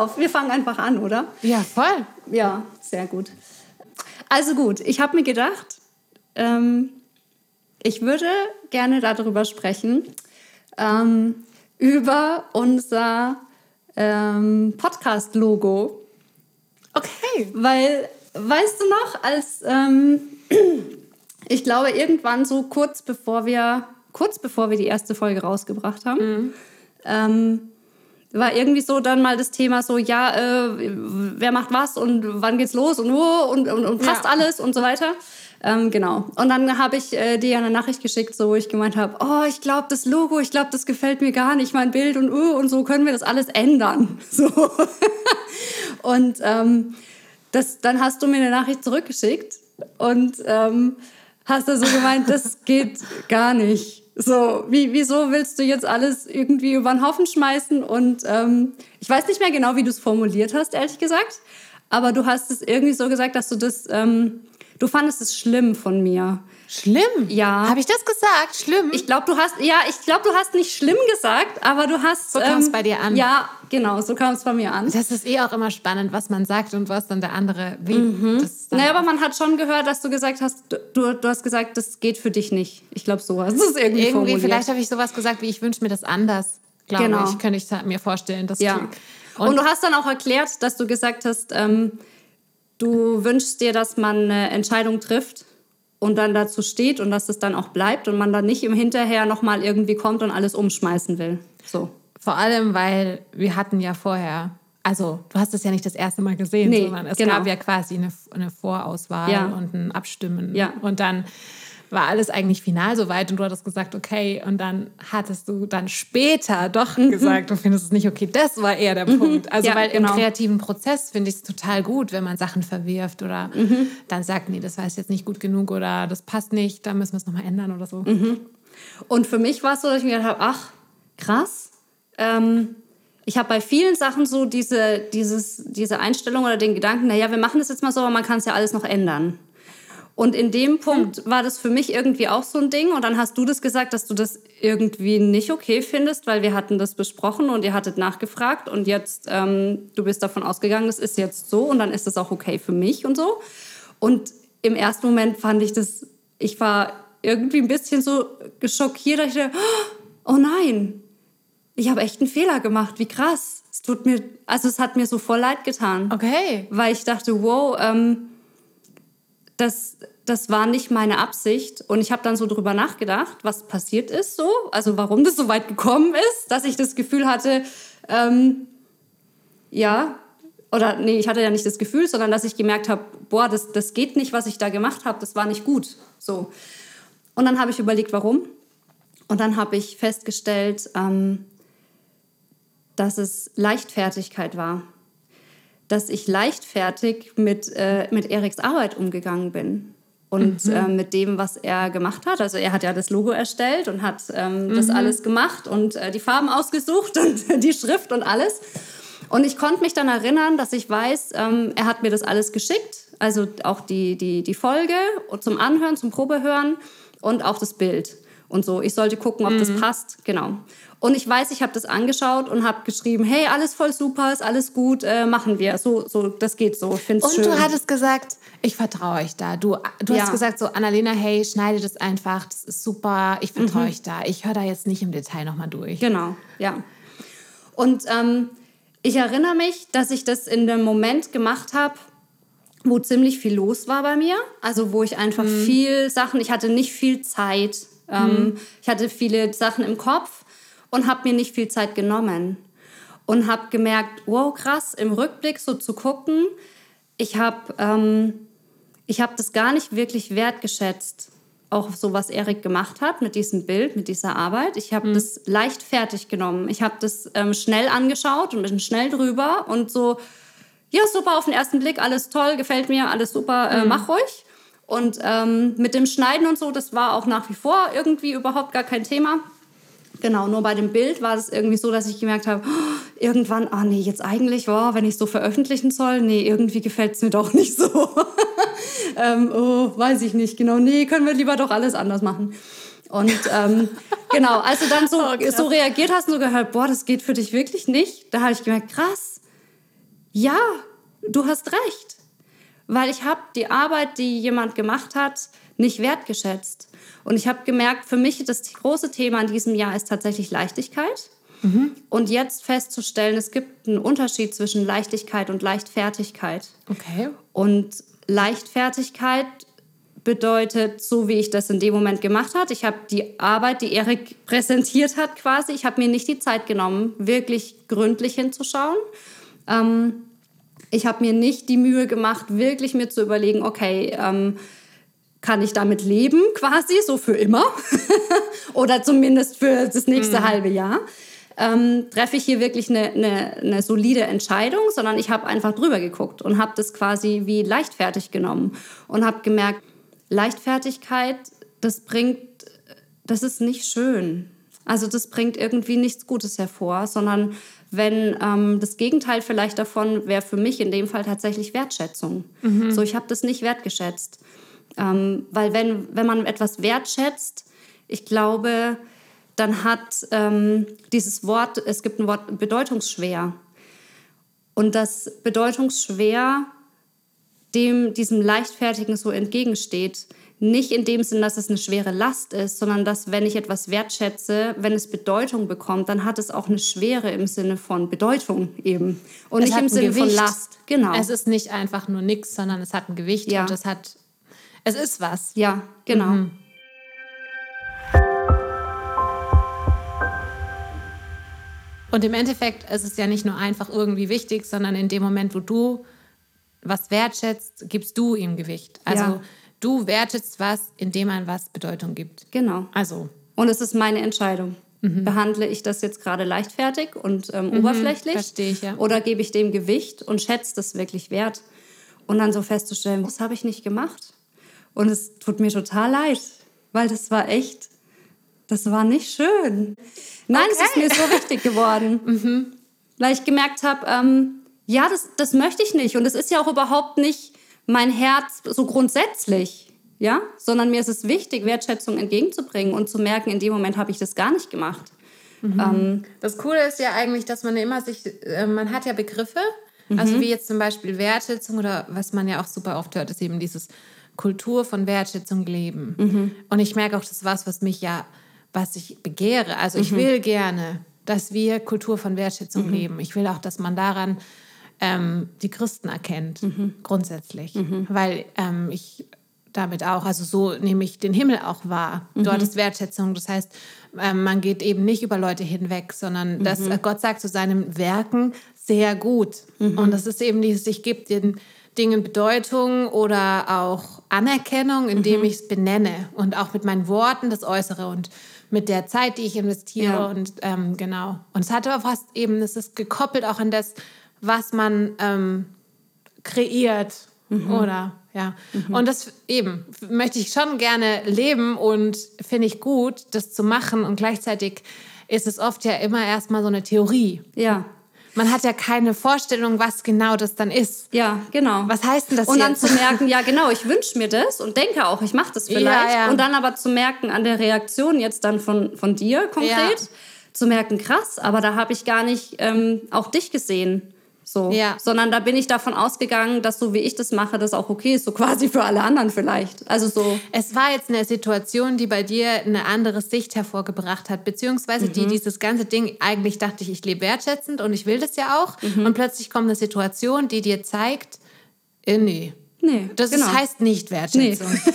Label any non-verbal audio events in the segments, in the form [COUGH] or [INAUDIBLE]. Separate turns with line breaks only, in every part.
Auf, wir fangen einfach an, oder?
Ja, voll.
Ja, sehr gut. Also gut, ich habe mir gedacht, ähm, ich würde gerne darüber sprechen, ähm, über unser ähm, Podcast-Logo.
Okay.
Weil, weißt du noch, als ähm, [CLEARS THROAT] ich glaube, irgendwann so kurz bevor wir, kurz bevor wir die erste Folge rausgebracht haben, ähm, war irgendwie so dann mal das Thema so, ja, äh, wer macht was und wann geht's los und wo und, und, und fast
Ja.
alles und so weiter. Ähm, genau. Und dann habe ich äh, dir eine Nachricht geschickt, so wo ich gemeint habe, oh, ich glaube, das Logo, ich glaube, das gefällt mir gar nicht, mein Bild und uh, und so können wir das alles ändern. [LAUGHS] So. und ähm, das, dann hast du mir eine Nachricht zurückgeschickt und ähm, hast da so gemeint, das geht gar nicht. So, wie, wieso willst du jetzt alles irgendwie über den Haufen schmeißen? Und ähm, ich weiß nicht mehr genau, wie du es formuliert hast, ehrlich gesagt. Aber du hast es irgendwie so gesagt, dass du das, ähm, du fandest es schlimm von mir.
Schlimm.
Ja.
Habe ich das gesagt? Schlimm.
Ich glaube, du hast, ja, ich glaube, du hast nicht schlimm gesagt, aber du hast. ähm,
So kam's bei dir an.
Ja, genau, so kam es bei mir an.
das ist eh auch immer spannend, was man sagt und was dann der andere will. Das ist dann
Naja, aber man hat schon gehört, dass du gesagt hast, du, du hast gesagt, das geht für dich nicht. Ich glaube, so hast du es irgendwie,
irgendwie,
formuliert.
vielleicht habe ich sowas gesagt, wie ich wünsche mir das anders. Glaube
Genau.
ich, könnte ich mir vorstellen. Das
Ja.
klingt-
Und, du hast dann auch erklärt, dass du gesagt hast, ähm, du wünschst dir, dass man eine Entscheidung trifft und dann dazu steht und dass es dann auch bleibt und man dann nicht im Hinterher nochmal irgendwie kommt und alles umschmeißen will. So.
Vor allem, weil wir hatten ja vorher, also du hast es ja nicht das erste Mal gesehen,
Nee,
sondern es
genau.
gab ja quasi eine, eine Vorauswahl
Ja.
und ein Abstimmen.
Ja.
Und dann war alles eigentlich final soweit und du hattest gesagt, okay, und dann hattest du dann später doch gesagt, du findest es nicht okay. Das war eher der Punkt. Also
Mhm. Ja,
weil
genau.
im kreativen Prozess finde ich es total gut, wenn man Sachen verwirft oder
Mhm.
dann sagt, nee, das war jetzt nicht gut genug oder das passt nicht, da müssen wir es nochmal ändern oder so.
Mhm. Und für mich war es so, dass ich mir gedacht habe, ach, krass. Ähm, ich habe bei vielen Sachen so diese, dieses, diese Einstellung oder den Gedanken, naja, wir machen das jetzt mal so, aber man kann es ja alles noch ändern. Und in dem Punkt war das für mich irgendwie auch so ein Ding. Und dann hast du das gesagt, dass du das irgendwie nicht okay findest, weil wir hatten das besprochen und ihr hattet nachgefragt. Und jetzt, ähm, du bist davon ausgegangen, das ist jetzt so und dann ist das auch okay für mich und so. Und im ersten Moment fand ich das, ich war irgendwie ein bisschen so geschockiert, dass ich dachte, oh nein, ich habe echt einen Fehler gemacht, wie krass. Es tut mir, also es hat mir so voll leid getan
Okay.
weil ich dachte, wow, ähm, das, das war nicht meine Absicht. Und ich habe dann so drüber nachgedacht, was passiert ist so, also warum das so weit gekommen ist, dass ich das Gefühl hatte, ähm, ja, oder nee, ich hatte ja nicht das Gefühl, sondern dass ich gemerkt habe, boah, das, das geht nicht, was ich da gemacht habe, das war nicht gut. So. Und dann habe ich überlegt, warum. Und dann habe ich festgestellt, ähm, dass es Leichtfertigkeit war dass ich leichtfertig mit, äh, mit Eriks Arbeit umgegangen bin. Und äh, mit dem, was er gemacht hat. Also er hat ja das Logo erstellt und hat ähm, das alles gemacht und äh, die Farben ausgesucht und [LAUGHS] die Schrift und alles. Und ich konnte mich dann erinnern, dass ich weiß, ähm, er hat mir das alles geschickt. Also auch die, die, die Folge zum Anhören, zum Probehören und auch das Bild. Und so, ich sollte gucken, ob das passt. Genau. Und ich weiß, ich habe das angeschaut und habe geschrieben, hey, alles voll super, ist alles gut, äh, machen wir. So, so, das geht so. Ich finde es
Und
schön.
du hattest gesagt, ich vertraue euch da. Du, du
Ja.
hast gesagt so, Annalena, hey, schneide das einfach, das ist super, ich vertraue euch da. Ich höre da jetzt nicht im Detail nochmal durch.
Genau, ja. Und ähm, ich erinnere mich, dass ich das in dem Moment gemacht habe, wo ziemlich viel los war bei mir. Also wo ich einfach viel Sachen, ich hatte nicht viel Zeit. Ähm, Ich hatte viele Sachen im Kopf und habe mir nicht viel Zeit genommen. Und habe gemerkt, wow, krass, im Rückblick so zu gucken, ich habe ähm, ich habe das gar nicht wirklich wertgeschätzt, auch so was Erik gemacht hat mit diesem Bild, mit dieser Arbeit. Ich habe das leicht fertig genommen. Ich habe das ähm, schnell angeschaut und bin schnell drüber und so, ja, super auf den ersten Blick, alles toll, gefällt mir, alles super, äh, mach ruhig. Und ähm, mit dem Schneiden und so, das war auch nach wie vor irgendwie überhaupt gar kein Thema. Genau, nur bei dem Bild war das irgendwie so, dass ich gemerkt habe, oh, irgendwann, ah nee, jetzt eigentlich, wow, wenn ich so veröffentlichen soll, nee, irgendwie gefällt es mir doch [LAUGHS] nicht so. [LAUGHS] ähm, oh, weiß ich nicht genau, nee, können wir lieber doch alles anders machen. Und ähm, [LAUGHS] genau, als du dann so,
Oh,
so reagiert hast und so gehört, boah, das geht für dich wirklich nicht, da habe ich gemerkt, krass, ja, du hast recht. Weil ich habe die Arbeit, die jemand gemacht hat, nicht wertgeschätzt. Und ich habe gemerkt, für mich das große Thema in diesem Jahr ist tatsächlich Leichtigkeit. Mhm. Und jetzt festzustellen, es gibt einen Unterschied zwischen Leichtigkeit und Leichtfertigkeit.
Okay.
Und Leichtfertigkeit bedeutet, so wie ich das in dem Moment gemacht habe, ich habe die Arbeit, die Erik präsentiert hat quasi, ich habe mir nicht die Zeit genommen, wirklich gründlich hinzuschauen. Ähm, ich habe mir nicht die Mühe gemacht, wirklich mir zu überlegen, okay, ähm, kann ich damit leben quasi, so für immer [LAUGHS] oder zumindest für das nächste mhm. halbe Jahr. Ähm, treffe ich hier wirklich eine, eine, eine solide Entscheidung, sondern ich habe einfach drüber geguckt und habe das quasi wie leichtfertig genommen und habe gemerkt, Leichtfertigkeit, das bringt, das ist nicht schön. Also das bringt irgendwie nichts Gutes hervor, sondern wenn ähm, das Gegenteil vielleicht davon wäre für mich in dem Fall tatsächlich Wertschätzung. Mhm. So, ich habe das nicht wertgeschätzt. Ähm, weil wenn, wenn man etwas wertschätzt, ich glaube, dann hat ähm, dieses Wort, es gibt ein Wort bedeutungsschwer. Und das bedeutungsschwer dem diesem Leichtfertigen so entgegensteht. Nicht in dem Sinn, dass es eine schwere Last ist, sondern dass, wenn ich etwas wertschätze, wenn es Bedeutung bekommt, dann hat es auch eine Schwere im Sinne von Bedeutung eben. Und es nicht im Sinne Gewicht. von Last.
Genau. Es ist nicht einfach nur nichts, sondern es hat ein Gewicht ja. und es hat, es ist was.
Ja, genau. Mhm.
Und im Endeffekt ist es ja nicht nur einfach irgendwie wichtig, sondern in dem Moment, wo du was wertschätzt, gibst du ihm Gewicht. Also ja. Du wertest was, indem man was Bedeutung gibt.
Genau.
Also.
Und es ist meine Entscheidung. Mhm. Behandle ich das jetzt gerade leichtfertig und ähm, mhm, oberflächlich?
Verstehe ich, ja.
Oder gebe ich dem Gewicht und schätze das wirklich wert? Und dann so festzustellen, was habe ich nicht gemacht? Und es tut mir total leid, weil das war echt, das war nicht schön. Nein, okay. es ist mir so wichtig geworden. [LAUGHS] mhm. Weil ich gemerkt habe, ähm, ja, das, das möchte ich nicht. Und es ist ja auch überhaupt nicht mein Herz so grundsätzlich, ja, sondern mir ist es wichtig, Wertschätzung entgegenzubringen und zu merken, in dem Moment habe ich das gar nicht gemacht.
Mhm. Ähm, das Coole ist ja eigentlich, dass man immer sich, äh, man hat ja Begriffe, mhm. also wie jetzt zum Beispiel Wertschätzung oder was man ja auch super oft hört, ist eben dieses Kultur von Wertschätzung leben. Mhm. Und ich merke auch, das ist was, was mich ja, was ich begehre. Also ich mhm. will gerne, dass wir Kultur von Wertschätzung mhm. leben. Ich will auch, dass man daran ähm, die Christen erkennt, mhm. grundsätzlich. Mhm. Weil ähm, ich damit auch, also so nehme ich den Himmel auch wahr. Mhm. Dort ist Wertschätzung. Das heißt, ähm, man geht eben nicht über Leute hinweg, sondern dass mhm. Gott sagt zu seinen Werken sehr gut. Mhm. Und das ist eben dieses, ich gebe den Dingen Bedeutung oder auch Anerkennung, indem mhm. ich es benenne und auch mit meinen Worten das Äußere und mit der Zeit, die ich investiere ja. und ähm, genau. Und es hat aber fast eben, es ist gekoppelt auch an das, was man ähm, kreiert mhm. oder ja. Mhm. Und das eben möchte ich schon gerne leben und finde ich gut, das zu machen. Und gleichzeitig ist es oft ja immer erstmal so eine Theorie.
Ja.
Man hat ja keine Vorstellung, was genau das dann ist.
Ja, genau.
Was heißt denn das
Und jetzt? dann zu merken, ja genau, ich wünsche mir das und denke auch, ich mache das vielleicht. Ja, ja. Und dann aber zu merken an der Reaktion jetzt dann von, von dir konkret, ja. zu merken, krass, aber da habe ich gar nicht ähm, auch dich gesehen. So. Ja. Sondern da bin ich davon ausgegangen, dass so wie ich das mache, das auch okay ist, so [LAUGHS] quasi für alle anderen vielleicht. Also so.
Es war jetzt eine Situation, die bei dir eine andere Sicht hervorgebracht hat, beziehungsweise mhm. die dieses ganze Ding, eigentlich dachte ich, ich lebe wertschätzend und ich will das ja auch. Mhm. Und plötzlich kommt eine Situation, die dir zeigt, äh, nee.
Nee.
Das genau. heißt nicht Wertschätzung. Nee. [LAUGHS]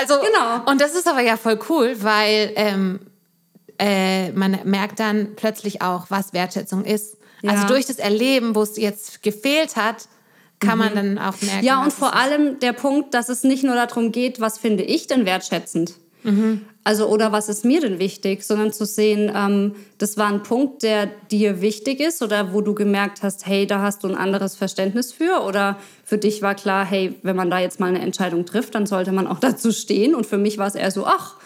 also, genau. Und das ist aber ja voll cool, weil ähm, äh, man merkt dann plötzlich auch, was Wertschätzung ist. Also ja. Also durch das Erleben, wo es jetzt gefehlt hat, kann man mhm. dann auch merken.
Ja, und vor allem der Punkt, dass es nicht nur darum geht, was finde ich denn wertschätzend? Mhm. Also, oder was ist mir denn wichtig, sondern zu sehen, ähm, das war ein Punkt, der dir wichtig ist oder wo du gemerkt hast, hey, da hast du ein anderes Verständnis für oder für dich war klar, hey, wenn man da jetzt mal eine Entscheidung trifft, dann sollte man auch [LAUGHS] dazu stehen. Und für mich war es eher so, ach,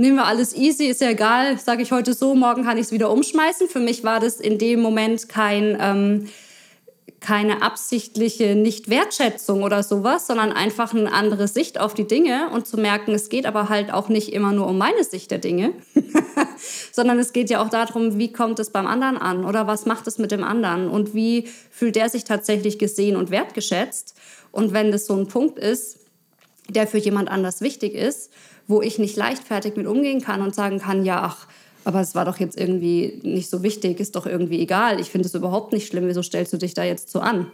nehmen wir alles easy, ist ja egal, sage ich heute so, morgen kann ich es wieder umschmeißen. Für mich war das in dem Moment kein, ähm, keine absichtliche Nichtwertschätzung oder sowas, sondern einfach eine andere Sicht auf die Dinge und zu merken, es geht aber halt auch nicht immer nur um meine Sicht der Dinge, [LAUGHS] sondern es geht ja auch darum, wie kommt es beim anderen an oder was macht es mit dem anderen und wie fühlt der sich tatsächlich gesehen und wertgeschätzt. Und wenn das so ein Punkt ist, der für jemand anders wichtig ist, wo ich nicht leichtfertig mit umgehen kann und sagen kann, ja, ach, aber es war doch jetzt irgendwie nicht so wichtig, ist doch irgendwie egal. Ich finde es überhaupt nicht schlimm. Wieso stellst du dich da jetzt so an?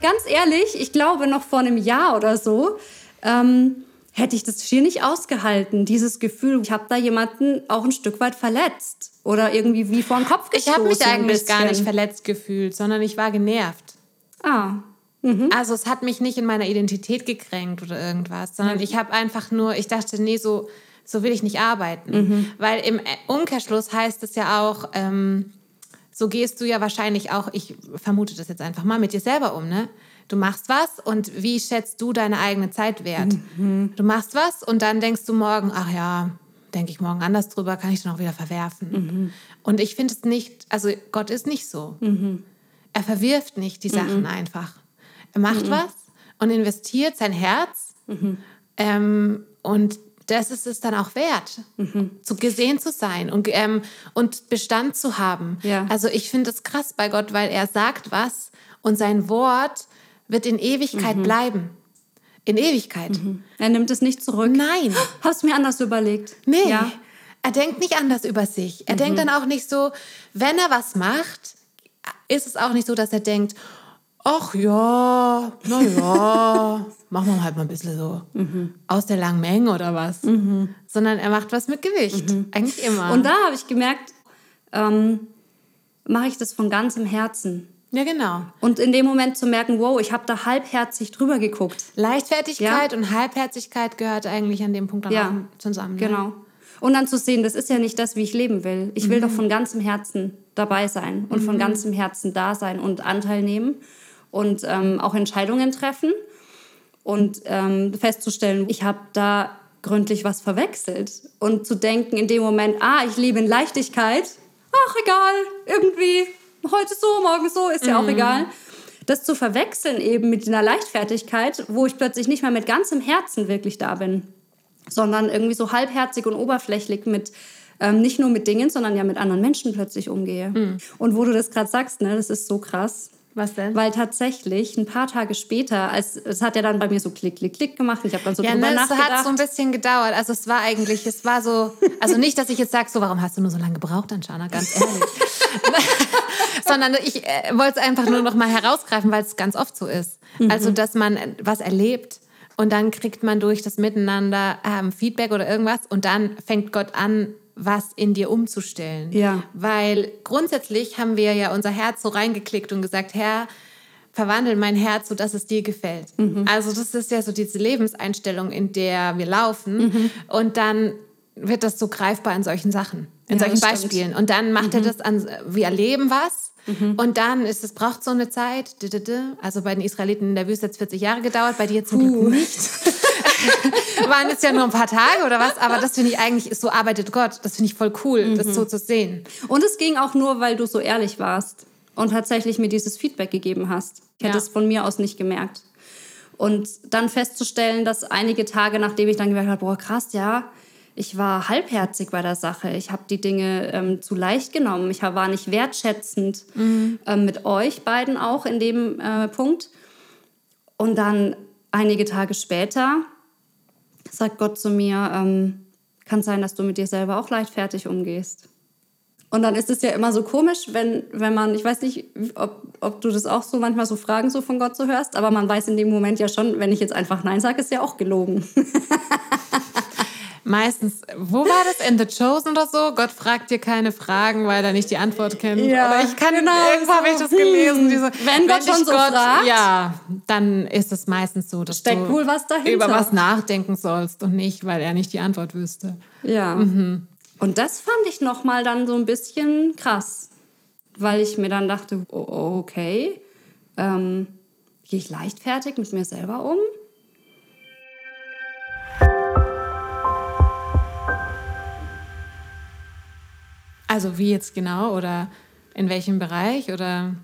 Ganz ehrlich, ich glaube, noch vor einem Jahr oder so ähm, hätte ich das schier nicht ausgehalten. Dieses Gefühl, ich habe da jemanden auch ein Stück weit verletzt oder irgendwie wie vor den Kopf gestoßen.
Ich habe mich eigentlich gar nicht verletzt gefühlt, sondern ich war genervt.
Ah,
Mhm. Also es hat mich nicht in meiner Identität gekränkt oder irgendwas, sondern mhm. ich habe einfach nur, ich dachte, nee, so, so will ich nicht arbeiten. Mhm. Weil im Umkehrschluss heißt es ja auch, ähm, so gehst du ja wahrscheinlich auch, ich vermute das jetzt einfach mal, mit dir selber um, ne? Du machst was und wie schätzt du deine eigene Zeit wert? Mhm. Du machst was und dann denkst du morgen, ach ja, denke ich morgen anders drüber, kann ich dann auch wieder verwerfen. Mhm. Und ich finde es nicht, also Gott ist nicht so. Mhm. Er verwirft nicht die Sachen einfach. Er macht mhm. was und investiert sein Herz. Mhm. Ähm, und das ist es dann auch wert, mhm. zu gesehen zu sein und, ähm, und Bestand zu haben. Ja. Also ich finde es krass bei Gott, weil er sagt was und sein Wort wird in Ewigkeit mhm. bleiben. In Ewigkeit. Mhm.
Er nimmt es nicht zurück.
Nein. [GASPS]
Hast du mir anders überlegt?
Nee. Ja. Er denkt nicht anders über sich. Er mhm. denkt dann auch nicht so, wenn er was macht, ist es auch nicht so, dass er denkt, ach ja, na ja, [LAUGHS] machen wir halt mal ein bisschen so mhm. aus der langen Menge oder was. Mhm. Sondern er macht was mit Gewicht, mhm. eigentlich immer.
Und da habe ich gemerkt, ähm, mache ich das von ganzem Herzen.
Ja, genau.
Und in dem Moment zu merken, wow, ich habe da halbherzig drüber geguckt.
Leichtfertigkeit ja. und Halbherzigkeit gehört eigentlich an dem Punkt dann ja. auch zusammen.
Ne? Genau. Und dann zu sehen, das ist ja nicht das, wie ich leben will. Ich will mhm. doch von ganzem Herzen dabei sein und von mhm. ganzem Herzen da sein und Anteil nehmen und ähm, auch Entscheidungen treffen und ähm, festzustellen, ich habe da gründlich was verwechselt und zu denken in dem Moment, ah, ich lebe in Leichtigkeit, ach egal, irgendwie heute so, morgen so, ist ja mhm. auch egal. Das zu verwechseln eben mit einer Leichtfertigkeit, wo ich plötzlich nicht mehr mit ganzem Herzen wirklich da bin, sondern irgendwie so halbherzig und oberflächlich mit ähm, nicht nur mit Dingen, sondern ja mit anderen Menschen plötzlich umgehe. Mhm. Und wo du das gerade sagst, ne, das ist so krass.
Was denn?
Weil tatsächlich ein paar Tage später, als, es hat ja dann bei mir so klick, klick, klick gemacht. Ich habe dann so
ja,
drüber
ne,
nachgedacht.
Es hat so ein bisschen gedauert. Also es war eigentlich, es war so, also nicht, dass ich jetzt sage, so, warum hast du nur so lange gebraucht, Anschana, ganz ehrlich. [LAUGHS] Sondern ich äh, wollte es einfach nur noch mal herausgreifen, weil es ganz oft so ist. Mhm. Also, dass man was erlebt und dann kriegt man durch das Miteinander ähm, Feedback oder irgendwas und dann fängt Gott an, was in dir umzustellen.
Ja.
Weil grundsätzlich haben wir ja unser Herz so reingeklickt und gesagt, Herr, verwandel mein Herz, sodass es dir gefällt. Mhm. Also das ist ja so diese Lebenseinstellung, in der wir laufen. Mhm. Und dann wird das so greifbar in solchen Sachen, in ja, solchen Beispielen. Und dann macht mhm. er das an, wir erleben was. Mhm. Und dann ist es, braucht so eine Zeit. Also bei den Israeliten in der Wüste hat es 40 Jahre gedauert, bei dir zum Glück nicht. [LAUGHS] [LAUGHS] waren jetzt ja nur ein paar Tage oder was, aber das finde ich eigentlich, so arbeitet Gott. Das finde ich voll cool, mhm. das so zu sehen.
Und es ging auch nur, weil du so ehrlich warst und tatsächlich mir dieses Feedback gegeben hast. Ich hätte es von mir aus nicht gemerkt. Und dann festzustellen, dass einige Tage, nachdem ich dann gemerkt habe, boah, krass, ja, ich war halbherzig bei der Sache. Ich habe die Dinge ähm, zu leicht genommen. Ich war nicht wertschätzend mhm. ähm, mit euch beiden auch in dem äh, Punkt. Und dann einige Tage später sagt Gott zu mir, ähm, kann sein, dass du mit dir selber auch leichtfertig umgehst. Und dann ist es ja immer so komisch, wenn, wenn man, ich weiß nicht, ob, ob du das auch so manchmal so Fragen so von Gott so hörst, aber man weiß in dem Moment ja schon, wenn ich jetzt einfach Nein sage, ist ja auch gelogen. [LAUGHS]
Meistens, wo war das? In The Chosen oder so? Gott fragt dir keine Fragen, weil er nicht die Antwort kennt.
Ja, Oder ich kann,
genau, irgendwo habe ich das gelesen. Diese,
wenn, wenn Gott schon so Gott, fragt.
Ja, dann ist es meistens so, dass
Steckt
du
wohl was dahinter.
über was nachdenken sollst und nicht, weil er nicht die Antwort wüsste.
Ja. Mhm. Und das fand ich nochmal dann so ein bisschen krass, weil ich mir dann dachte, oh, okay, ähm, gehe ich leichtfertig mit mir selber um?
Also wie jetzt genau oder in welchem Bereich oder?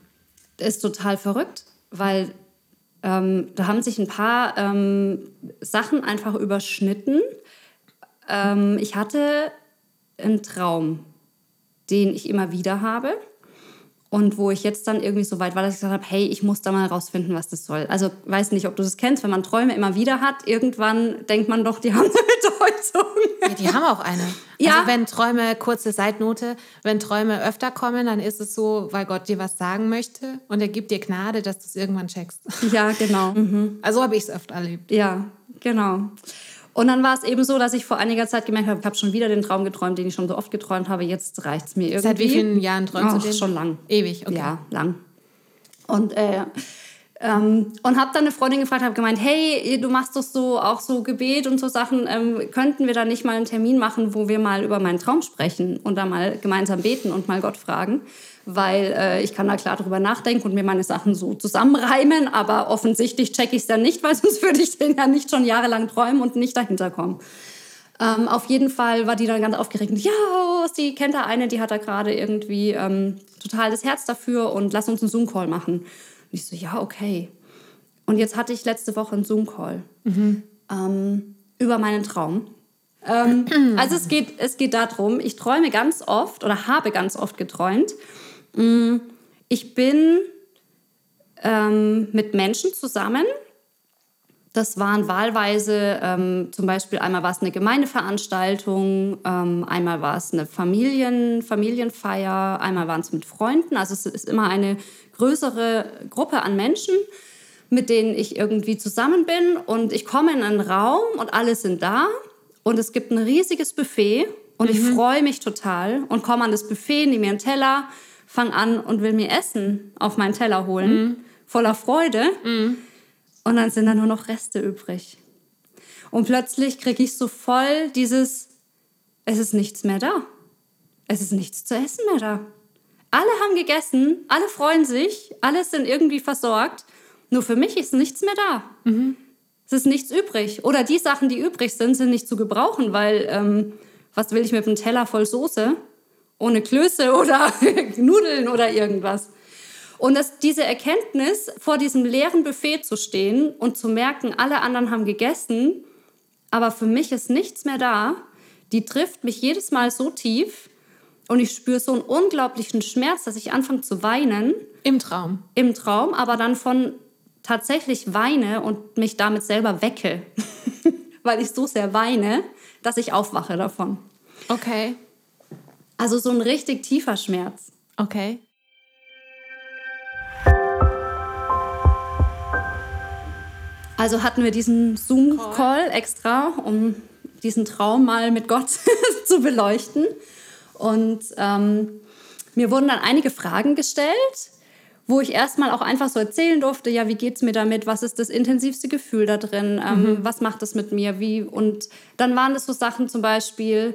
Ist total verrückt, weil ähm, da haben sich ein paar ähm, Sachen einfach überschnitten. Ähm, ich hatte einen Traum, den ich immer wieder habe. Und wo ich jetzt dann irgendwie so weit war, dass ich gesagt habe, hey, ich muss da mal rausfinden, was das soll. Also weiß nicht, ob du das kennst, wenn man Träume immer wieder hat, irgendwann denkt man doch, die [LAUGHS] haben eine Bedeutung.
Ja, die haben auch eine. Ja. Also wenn Träume, kurze Seitnote, wenn Träume öfter kommen, dann ist es so, weil Gott dir was sagen möchte und er gibt dir Gnade, dass du es irgendwann checkst.
Ja, genau. [LAUGHS] Mhm.
Also habe ich es öfter erlebt.
Ja, genau. Und dann war es eben so, dass ich vor einiger Zeit gemerkt habe, ich habe schon wieder den Traum geträumt, den ich schon so oft geträumt habe. Jetzt reicht es mir irgendwie.
Seit wie vielen Jahren träumst
oh,
du den?
Schon lang.
Ewig, okay.
Ja, lang. Und, äh, ähm, und habe dann eine Freundin gefragt, habe gemeint, hey, du machst doch so auch so Gebet und so Sachen, ähm, könnten wir da nicht mal einen Termin machen, wo wir mal über meinen Traum sprechen und da mal gemeinsam beten und mal Gott fragen? Weil äh, ich kann da klar drüber nachdenken und mir meine Sachen so zusammenreimen, aber offensichtlich checke ich es dann nicht, weil [LAUGHS] sonst würde ich den ja nicht schon jahrelang träumen und nicht dahinter kommen. Ähm, auf jeden Fall war die dann ganz aufgeregt. Ja, sie kennt da eine, die hat da gerade irgendwie ähm, total das Herz dafür und lass uns einen Zoom-Call machen. Und ich so, ja, okay. Und jetzt hatte ich letzte Woche einen Zoom-Call mhm. ähm, über meinen Traum. Ähm, [CLEARS THROAT] also es geht, es geht darum, ich träume ganz oft oder habe ganz oft geträumt, ich bin ähm, mit Menschen zusammen. Das waren wahlweise ähm, zum Beispiel einmal war es eine Gemeindeveranstaltung, ähm, einmal war es eine Familien, Familienfeier, einmal waren es mit Freunden. Also es ist immer eine größere Gruppe an Menschen, mit denen ich irgendwie zusammen bin. Und ich komme in einen Raum und alle sind da. Und es gibt ein riesiges Buffet und mhm. ich freue mich total und komme an das Buffet, nehme mir einen Teller, fange an und will mir Essen auf meinen Teller holen, mhm. voller Freude. Mhm. Und dann sind da nur noch Reste übrig. Und plötzlich kriege ich so voll dieses, es ist nichts mehr da. Es ist nichts zu essen mehr da. Alle haben gegessen, alle freuen sich, alle sind irgendwie versorgt. Nur für mich ist nichts mehr da. Mhm. Es ist nichts übrig. Oder die Sachen, die übrig sind, sind nicht zu gebrauchen, weil ähm, was will ich mit einem Teller voll Soße? Ohne Klöße oder [LAUGHS] Nudeln oder irgendwas. Und dass diese Erkenntnis, vor diesem leeren Buffet zu stehen und zu merken, alle anderen haben gegessen, aber für mich ist nichts mehr da, die trifft mich jedes Mal so tief und ich spüre so einen unglaublichen Schmerz, dass ich anfange zu weinen.
Im Traum.
Im Traum, aber dann von tatsächlich weine und mich damit selber wecke, [LAUGHS] weil ich so sehr weine, dass ich aufwache davon.
Okay.
Also so ein richtig tiefer Schmerz.
Okay.
Also hatten wir diesen Zoom-Call extra, um diesen Traum mal mit Gott [LAUGHS] zu beleuchten. Und ähm, mir wurden dann einige Fragen gestellt, wo ich erstmal auch einfach so erzählen durfte, ja, wie geht es mir damit, was ist das intensivste Gefühl da drin, ähm, mhm. was macht es mit mir, wie. Und dann waren es so Sachen zum Beispiel,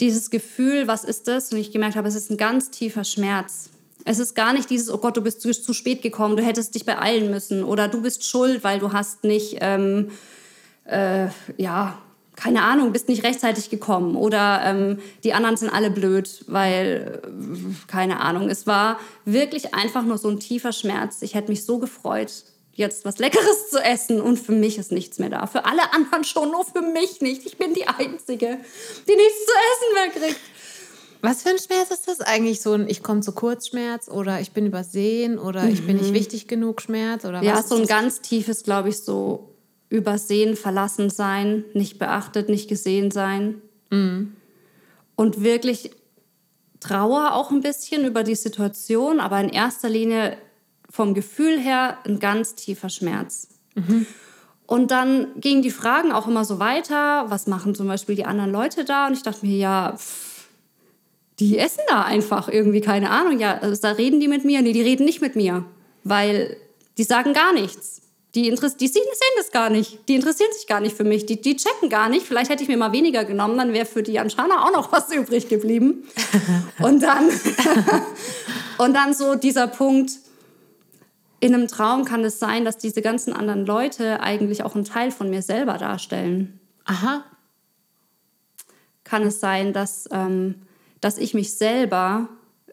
dieses Gefühl, was ist das? Und ich gemerkt habe, es ist ein ganz tiefer Schmerz. Es ist gar nicht dieses, oh Gott, du bist zu, zu spät gekommen, du hättest dich beeilen müssen oder du bist schuld, weil du hast nicht, ähm, äh, ja, keine Ahnung, bist nicht rechtzeitig gekommen oder ähm, die anderen sind alle blöd, weil, äh, keine Ahnung. Es war wirklich einfach nur so ein tiefer Schmerz. Ich hätte mich so gefreut, jetzt was Leckeres zu essen und für mich ist nichts mehr da. Für alle anderen schon, nur für mich nicht. Ich bin die Einzige, die nichts zu essen mehr kriegt.
Was für ein Schmerz ist das eigentlich? So ein Ich komme zu kurz Schmerz oder ich bin übersehen oder mhm. ich bin nicht mhm. wichtig genug Schmerz? Oder
ja, so ein ganz tiefes, glaube ich, so übersehen, verlassen sein, nicht beachtet, nicht gesehen sein. Mhm. Und wirklich Trauer auch ein bisschen über die Situation, aber in erster Linie vom Gefühl her ein ganz tiefer Schmerz. Mhm. Und dann gingen die Fragen auch immer so weiter. Was machen zum Beispiel die anderen Leute da? Und ich dachte mir, ja, pff, die essen da einfach irgendwie, keine Ahnung. Ja, also da reden die mit mir. Nee, die reden nicht mit mir, weil die sagen gar nichts. Die, die sehen, das gar nicht. Die interessieren sich gar nicht für mich. Die, die checken gar nicht. Vielleicht hätte ich mir mal weniger genommen, dann wäre für die Anschana auch noch was [LAUGHS] übrig geblieben. [LAUGHS] und dann, [LAUGHS] und dann so dieser Punkt, in einem Traum kann es sein, dass diese ganzen anderen Leute eigentlich auch einen Teil von mir selber darstellen.
Aha.
Kann es sein, dass ähm, dass ich mich selber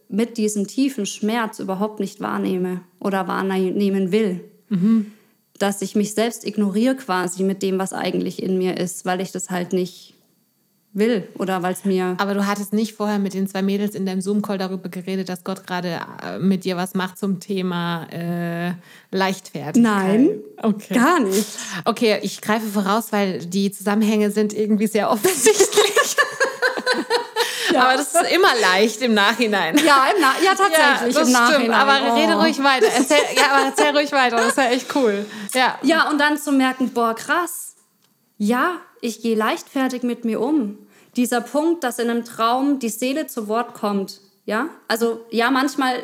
mit diesem tiefen Schmerz überhaupt nicht wahrnehme oder wahrnehmen will. Mhm. Dass ich mich selbst ignoriere quasi mit dem, was eigentlich in mir ist, weil ich das halt nicht will oder weil es mir.
Aber du hattest nicht vorher mit den zwei Mädels in deinem Zoom-Call darüber geredet, dass Gott gerade äh, mit dir was macht zum Thema äh, Leichtfertigkeit?
Nein, okay. gar nicht.
Okay, ich greife voraus, weil die Zusammenhänge sind irgendwie sehr offensichtlich. [LAUGHS] Ja. Aber das ist immer leicht im Nachhinein.
Ja, im Na ja tatsächlich ja,
im Nachhinein. Stimmt. Aber oh. rede ruhig weiter. Erzähl, ja, aber erzähl ruhig weiter. Das ist ja echt cool. Ja.
ja, und dann zu merken, boah, krass. Ja, ich gehe leichtfertig mit mir um dieser Punkt, dass in einem Traum die Seele zu Wort kommt. Ja, also ja, manchmal,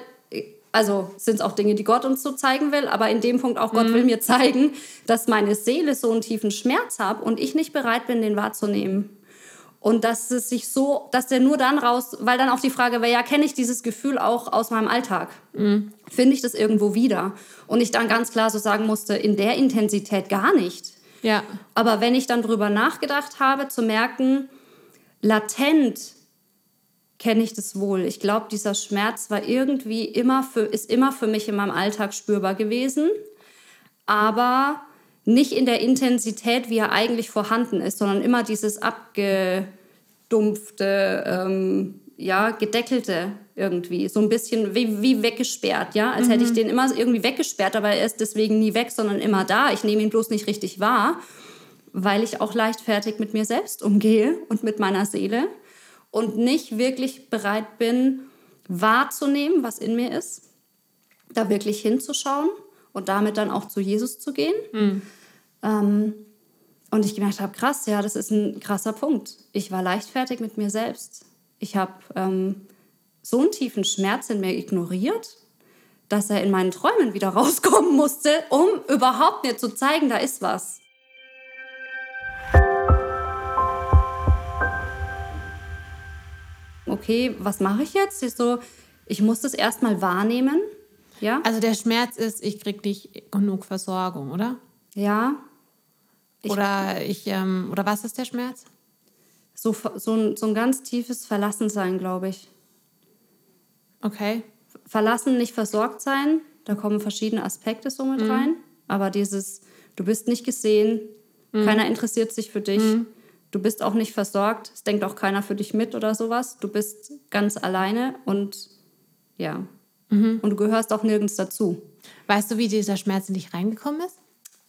also sind es auch Dinge, die Gott uns so zeigen will, aber in dem Punkt auch Gott mhm. will mir zeigen, dass meine Seele so einen tiefen Schmerz hat und ich nicht bereit bin, den wahrzunehmen. Und dass es sich so, dass der nur dann raus, weil dann auch die Frage wäre, ja, kenne ich dieses Gefühl auch aus meinem Alltag? Mhm. Finde ich das irgendwo wieder? Und ich dann ganz klar so sagen musste, in der Intensität gar nicht.
Ja.
Aber wenn ich dann drüber nachgedacht habe, zu merken, latent kenne ich das wohl. Ich glaube, dieser Schmerz war irgendwie immer für, ist immer für mich in meinem Alltag spürbar gewesen, aber nicht in der Intensität, wie er eigentlich vorhanden ist, sondern immer dieses abgedumpfte, ähm, ja, gedeckelte irgendwie, so ein bisschen wie, wie weggesperrt, ja, als mhm. hätte ich mhm. den immer irgendwie weggesperrt, aber er ist deswegen nie weg, sondern immer da. Ich nehme ihn bloß nicht richtig wahr weil ich auch leichtfertig mit mir selbst umgehe und mit meiner Seele und nicht wirklich bereit bin, wahrzunehmen, was in mir ist, da wirklich hinzuschauen und damit dann auch zu Jesus zu gehen. Mhm. Ähm, und ich gemerkt habe, krass, ja, das ist ein krasser Punkt. Ich war leichtfertig mit mir selbst. Ich habe ähm, so einen tiefen Schmerz in mir ignoriert, dass er in meinen Träumen wieder [LAUGHS] rauskommen musste, um überhaupt mir zu zeigen, da ist was. Okay, was mache ich jetzt? Ich so, ich muss das erstmal wahrnehmen. Ja?
Also der Schmerz ist, ich kriege nicht genug Versorgung, oder?
Ja.
Ich, oder ich, ähm, oder was ist der Schmerz?
So, so, ein, so ein ganz tiefes Verlassensein, glaube ich.
Okay.
Verlassen, nicht versorgt sein, da kommen verschiedene Aspekte so mit mhm. rein. Aber dieses, du bist nicht gesehen, mhm. keiner interessiert sich für dich. Mhm. Du bist auch nicht versorgt, es denkt auch keiner für dich mit oder sowas. Du bist ganz alleine und ja. Mhm. Und du gehörst auch nirgends dazu.
Weißt du, wie dieser Schmerz in dich reingekommen ist?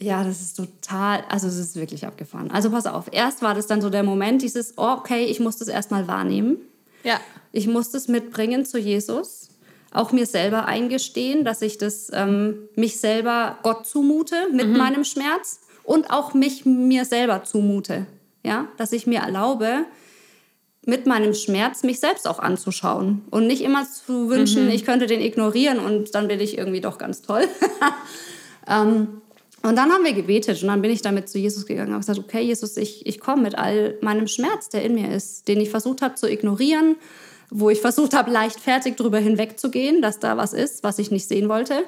Ja, das ist total, also es ist wirklich abgefahren. Also pass auf, erst war das dann so der Moment, dieses, oh, okay, ich muss das erstmal wahrnehmen.
Ja.
Ich muss das mitbringen zu Jesus. Auch mir selber eingestehen, dass ich das ähm, mich selber Gott zumute mit mhm. meinem Schmerz und auch mich mir selber zumute ja, dass ich mir erlaube, mit meinem Schmerz mich selbst auch anzuschauen und nicht immer zu wünschen, mhm. ich könnte den ignorieren und dann bin ich irgendwie doch ganz toll. [LAUGHS] ähm, und dann haben wir gebetet und dann bin ich damit zu Jesus gegangen und gesagt, okay, Jesus, ich, ich komme mit all meinem Schmerz, der in mir ist, den ich versucht habe zu ignorieren, wo ich versucht habe, leichtfertig darüber hinwegzugehen, dass da was ist, was ich nicht sehen wollte.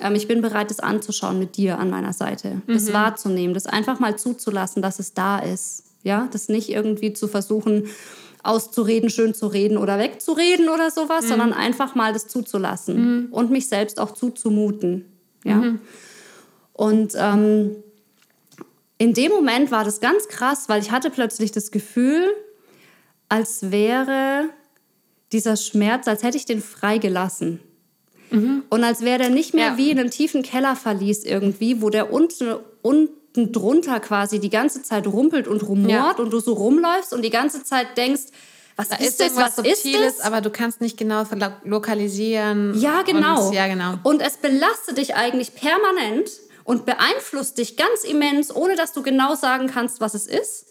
Ähm, ich bin bereit, das anzuschauen mit dir an meiner Seite, mhm. das wahrzunehmen, das einfach mal zuzulassen, dass es da ist. Ja, das nicht irgendwie zu versuchen, auszureden, schön zu reden oder wegzureden oder sowas, mhm. sondern einfach mal das zuzulassen mhm. und mich selbst auch zuzumuten. Ja. Mhm. Und ähm, in dem Moment war das ganz krass, weil ich hatte plötzlich das Gefühl, als wäre dieser Schmerz, als hätte ich den freigelassen. Mhm. Und als wäre der nicht mehr ja. wie in einem tiefen Kellerverlies irgendwie, wo der unten, unten unten drunter quasi die ganze Zeit rumpelt und rumort ja. und du so rumläufst und die ganze Zeit denkst, was da ist, das, was
ist das? aber du kannst nicht genau lokalisieren.
Ja, genau.
Und, ja, genau.
Und es belastet dich eigentlich permanent und beeinflusst dich ganz immens, ohne dass du genau sagen kannst, was es ist.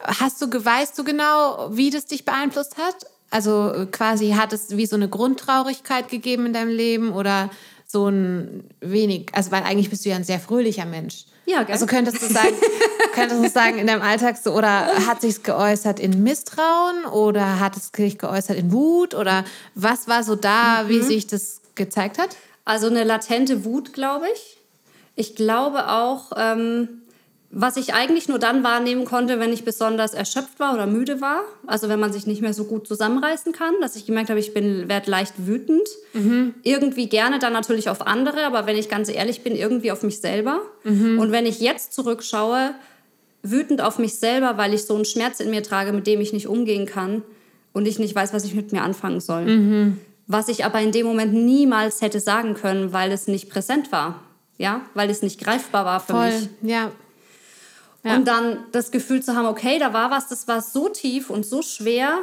Hast du, weißt du genau, wie das dich beeinflusst hat? Also quasi hat es wie so eine Grundtraurigkeit gegeben in deinem Leben oder so ein wenig, also weil eigentlich bist du ja ein sehr fröhlicher Mensch.
Ja, gell?
Also könntest du sagen, könntest du sagen in deinem Alltag so, oder hat sich geäußert in Misstrauen oder hat es sich geäußert in Wut oder was war so da, mhm. wie sich das gezeigt hat?
Also eine latente Wut, glaube ich. Ich glaube auch, ähm, was ich eigentlich nur dann wahrnehmen konnte, wenn ich besonders erschöpft war oder müde war. Also wenn man sich nicht mehr so gut zusammenreißen kann, dass ich gemerkt habe, ich bin werde leicht wütend. Mhm. Irgendwie gerne dann natürlich auf andere, aber wenn ich ganz ehrlich bin, irgendwie auf mich selber. Mhm. Und wenn ich jetzt zurückschaue, wütend auf mich selber, weil ich so einen Schmerz in mir trage, mit dem ich nicht umgehen kann und ich nicht weiß, was ich mit mir anfangen soll. Mhm. Was ich aber in dem Moment niemals hätte sagen können, weil es nicht präsent war. Ja, weil es nicht greifbar war für Voll. mich. Ja. Ja. Und dann das Gefühl zu haben, okay, da war was, das war so tief und so schwer.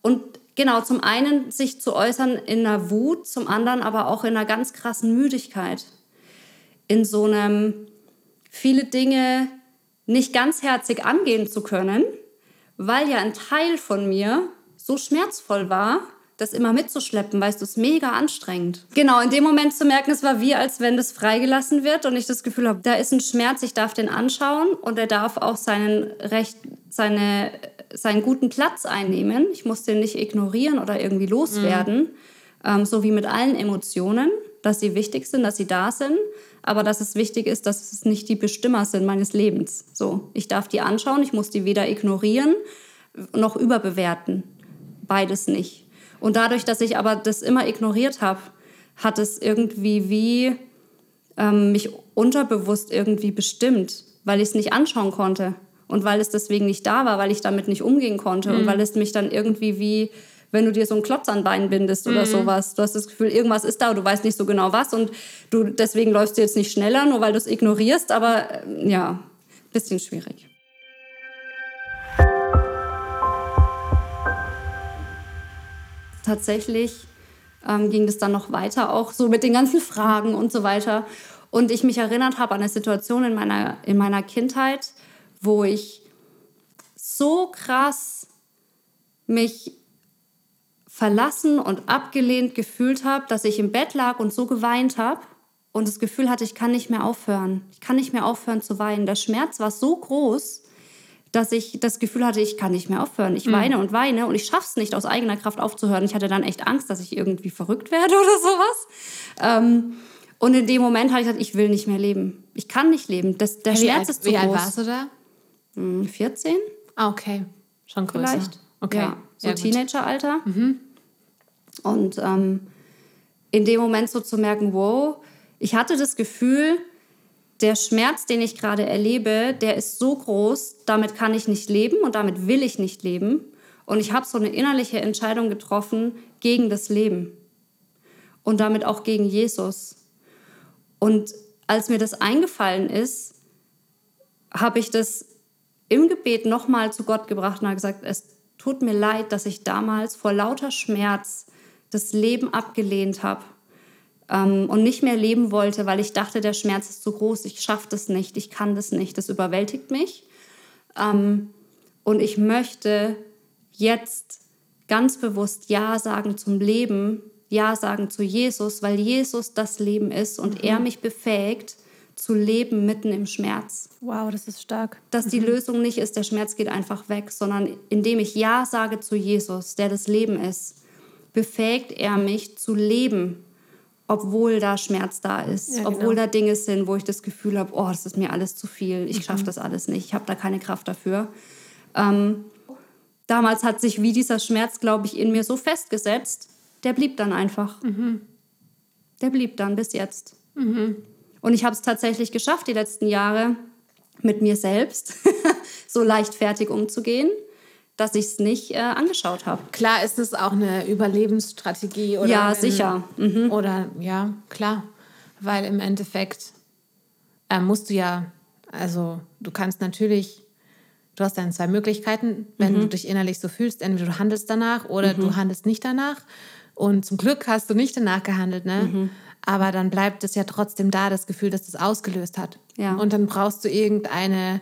Und genau, zum einen sich zu äußern in einer Wut, zum anderen aber auch in einer ganz krassen Müdigkeit. In so einem, viele Dinge nicht ganzherzig angehen zu können, weil ja ein Teil von mir so schmerzvoll war, das immer mitzuschleppen, weißt du, ist mega anstrengend. Genau, in dem Moment zu merken, es war wie, als wenn das freigelassen wird und ich das Gefühl habe, da ist ein Schmerz, ich darf den anschauen und er darf auch seinen Recht, seine, seinen guten Platz einnehmen. Ich muss den nicht ignorieren oder irgendwie loswerden, mhm. ähm, so wie mit allen Emotionen, dass sie wichtig sind, dass sie da sind, aber dass es wichtig ist, dass es nicht die Bestimmer sind meines Lebens. So, ich darf die anschauen, ich muss die weder ignorieren noch überbewerten. Beides nicht. Und dadurch, dass ich aber das immer ignoriert habe, hat es irgendwie wie ähm, mich unterbewusst irgendwie bestimmt, weil ich es nicht anschauen konnte und weil es deswegen nicht da war, weil ich damit nicht umgehen konnte mhm. und weil es mich dann irgendwie wie wenn du dir so einen Klotz an Bein bindest oder mhm. sowas. Du hast das Gefühl, irgendwas ist da, du weißt nicht so genau was und du deswegen läufst du jetzt nicht schneller, nur weil du es ignorierst, aber äh, ja, bisschen schwierig. Tatsächlich ähm, ging es dann noch weiter, auch so mit den ganzen Fragen und so weiter. Und ich mich erinnert habe an eine Situation in meiner, in meiner Kindheit, wo ich so krass mich verlassen und abgelehnt gefühlt habe, dass ich im Bett lag und so geweint habe und das Gefühl hatte, ich kann nicht mehr aufhören. Ich kann nicht mehr aufhören zu weinen. Der Schmerz war so groß, dass ich das Gefühl hatte, ich kann nicht mehr aufhören. Ich mhm. weine und weine und ich schaffe es nicht, aus eigener Kraft aufzuhören. Ich hatte dann echt Angst, dass ich irgendwie verrückt werde [LAUGHS] oder sowas. Ähm, und in dem Moment habe ich gesagt, ich will nicht mehr leben. Ich kann nicht leben. Das, der wie Schmerz alt, ist zu
wie groß. Wie alt warst du da?
14.
Hm, ah, okay. Schon größer. Vielleicht.
Okay. Ja, so ja, Teenageralter. Mhm. Und ähm, in dem Moment so zu merken, wow, ich hatte das Gefühl, der Schmerz, den ich gerade erlebe, der ist so groß, damit kann ich nicht leben und damit will ich nicht leben. Und ich habe so eine innerliche Entscheidung getroffen gegen das Leben und damit auch gegen Jesus. Und als mir das eingefallen ist, habe ich das im Gebet nochmal zu Gott gebracht und habe gesagt, es tut mir leid, dass ich damals vor lauter Schmerz das Leben abgelehnt habe ähm, und nicht mehr leben wollte, weil ich dachte, der Schmerz ist zu groß, ich schaffe das nicht, ich kann das nicht, das überwältigt mich. Ähm, und ich möchte jetzt ganz bewusst Ja sagen zum Leben, Ja sagen zu Jesus, weil Jesus das Leben ist und mhm. er mich befähigt, zu leben mitten im Schmerz.
Wow, das ist stark.
Dass die mhm. Lösung nicht ist, der Schmerz geht einfach weg, sondern indem ich Ja sage zu Jesus, der das Leben ist, befähigt er mich zu leben obwohl da Schmerz da ist, ja, obwohl genau. da Dinge sind, wo ich das Gefühl habe, oh, das ist mir alles zu viel, ich mhm. schaffe das alles nicht, ich habe da keine Kraft dafür. Ähm, damals hat sich wie dieser Schmerz, glaube ich, in mir so festgesetzt, der blieb dann einfach. Mhm. Der blieb dann bis jetzt. Mhm. Und ich habe es tatsächlich geschafft, die letzten Jahre mit mir selbst [LAUGHS] so leichtfertig umzugehen dass ich es nicht äh, angeschaut habe.
Klar ist es auch eine Überlebensstrategie oder
ja sicher
mhm. oder ja klar, weil im Endeffekt äh, musst du ja also du kannst natürlich du hast dann zwei Möglichkeiten, wenn mhm. du dich innerlich so fühlst, entweder du handelst danach oder mhm. du handelst nicht danach und zum Glück hast du nicht danach gehandelt, ne? Mhm. Aber dann bleibt es ja trotzdem da, das Gefühl, dass das ausgelöst hat. Ja. Und dann brauchst du irgendeine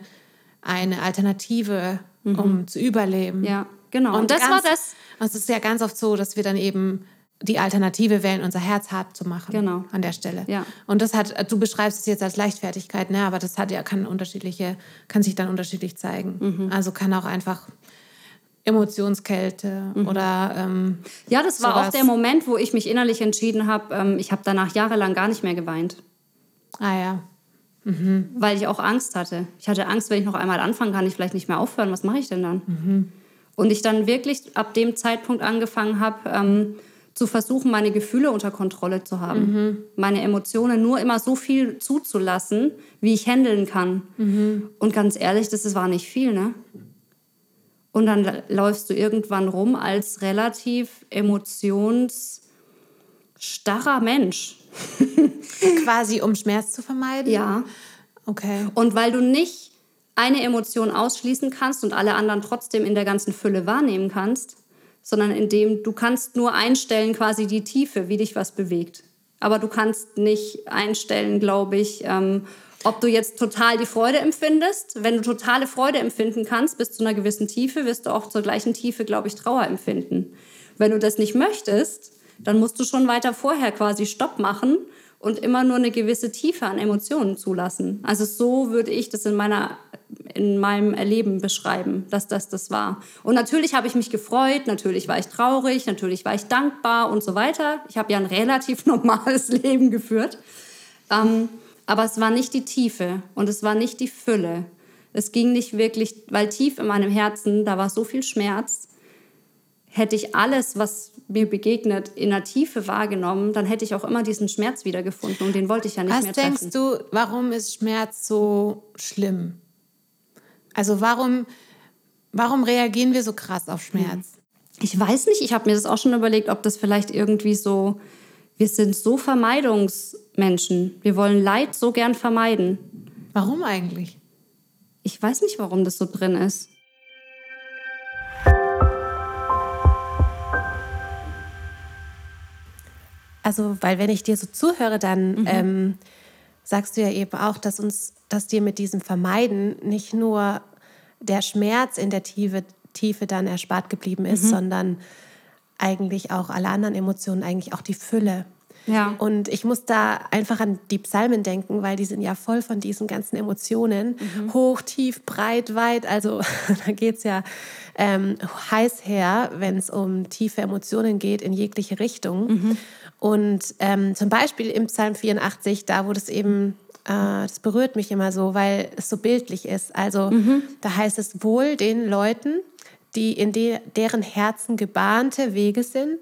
eine Alternative mhm. um zu überleben.
Ja, genau.
Und, das ganz, war das. Es ist ja ganz oft so, dass wir dann eben die Alternative wählen, unser Herz hart zu machen. Genau. An der Stelle. Ja. Und das hat, du beschreibst es jetzt als Leichtfertigkeit, ne? aber das hat ja, kann unterschiedliche, kann sich dann unterschiedlich zeigen. Mhm. Also kann auch einfach Emotionskälte mhm. oder ähm,
ja, das war sowas. auch der Moment, wo ich mich innerlich entschieden habe. Ähm, ich habe danach jahrelang gar nicht mehr geweint.
Ah ja.
Mhm. weil ich auch Angst hatte. Ich hatte Angst, wenn ich noch einmal anfangen kann, ich vielleicht nicht mehr aufhören. Was mache ich denn dann? Mhm. Und ich dann wirklich ab dem Zeitpunkt angefangen habe, ähm, zu versuchen, meine Gefühle unter Kontrolle zu haben. Mhm. Meine Emotionen nur immer so viel zuzulassen, wie ich handeln kann. Mhm. Und ganz ehrlich, das, das war nicht viel, ne? Und dann läufst du irgendwann rum als relativ emotionsstarrer Mensch. [LAUGHS]
Quasi um Schmerz zu vermeiden?
Ja. Okay. Und weil du nicht eine Emotion ausschließen kannst und alle anderen trotzdem in der ganzen Fülle wahrnehmen kannst, sondern indem du kannst nur einstellen quasi die Tiefe, wie dich was bewegt. Aber du kannst nicht einstellen, glaube ich, ähm, ob du jetzt total die Freude empfindest. Wenn du totale Freude empfinden kannst, bis zu einer gewissen Tiefe, wirst du auch zur gleichen Tiefe, glaube ich, Trauer empfinden. Wenn du das nicht möchtest, dann musst du schon weiter vorher quasi Stopp machen und immer nur eine gewisse Tiefe an Emotionen zulassen. Also so würde ich das in meiner in meinem Erleben beschreiben, dass das das war. Und natürlich habe ich mich gefreut, natürlich war ich traurig, natürlich war ich dankbar und so weiter. Ich habe ja ein relativ [LAUGHS] normales Leben geführt. Ähm, aber es war nicht die Tiefe und es war nicht die Fülle. Es ging nicht wirklich, weil tief in meinem Herzen, da war so viel Schmerz. Hätte ich alles, was mir begegnet, in der Tiefe wahrgenommen, dann hätte ich auch immer diesen Schmerz wiedergefunden und den wollte ich ja nicht
was
mehr
treffen. Was denkst du, warum ist Schmerz so schlimm? Also warum, warum reagieren wir so krass auf Schmerz?
Ich weiß nicht, ich habe mir das auch schon überlegt, ob das vielleicht irgendwie so wir sind so Vermeidungsmenschen. Wir wollen Leid so gern vermeiden.
Warum eigentlich?
Ich weiß nicht, warum das so drin ist.
Also, weil wenn ich dir so zuhöre, dann mhm. ähm, sagst du ja eben auch, dass uns, dass dir mit diesem Vermeiden nicht nur der Schmerz in der Tiefe, Tiefe dann erspart geblieben ist, mhm. sondern eigentlich auch alle anderen Emotionen, eigentlich auch die Fülle. Ja. Und ich muss da einfach an die Psalmen denken, weil die sind ja voll von diesen ganzen Emotionen. Mhm. Hoch, tief, breit, weit. Also [LAUGHS] da geht es ja ähm, heiß her, wenn es um tiefe Emotionen geht, in jegliche Richtung. Mhm. Und ähm, zum Beispiel im Psalm 84, da wo das eben, äh, das berührt mich immer so, weil es so bildlich ist. Also mhm. da heißt es wohl den Leuten, die in de deren Herzen gebahnte Wege sind.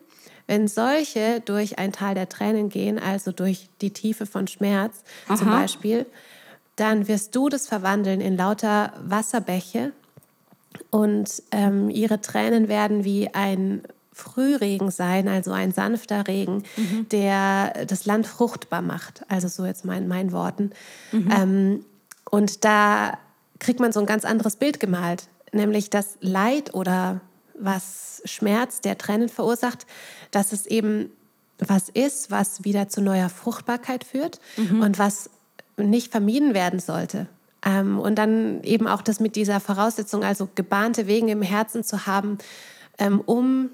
Wenn solche durch ein Tal der Tränen gehen, also durch die Tiefe von Schmerz Aha. zum Beispiel, dann wirst du das verwandeln in lauter Wasserbäche und ähm, ihre Tränen werden wie ein Frühregen sein, also ein sanfter Regen, mhm. der das Land fruchtbar macht. Also so jetzt mein, meinen Worten. Mhm. Ähm, und da kriegt man so ein ganz anderes Bild gemalt nämlich das Leid oder was Schmerz der Tränen verursacht, dass es eben was ist, was wieder zu neuer Fruchtbarkeit führt mhm. und was nicht vermieden werden sollte. Ähm, und dann eben auch das mit dieser Voraussetzung, also gebahnte Wege im Herzen zu haben, ähm, um,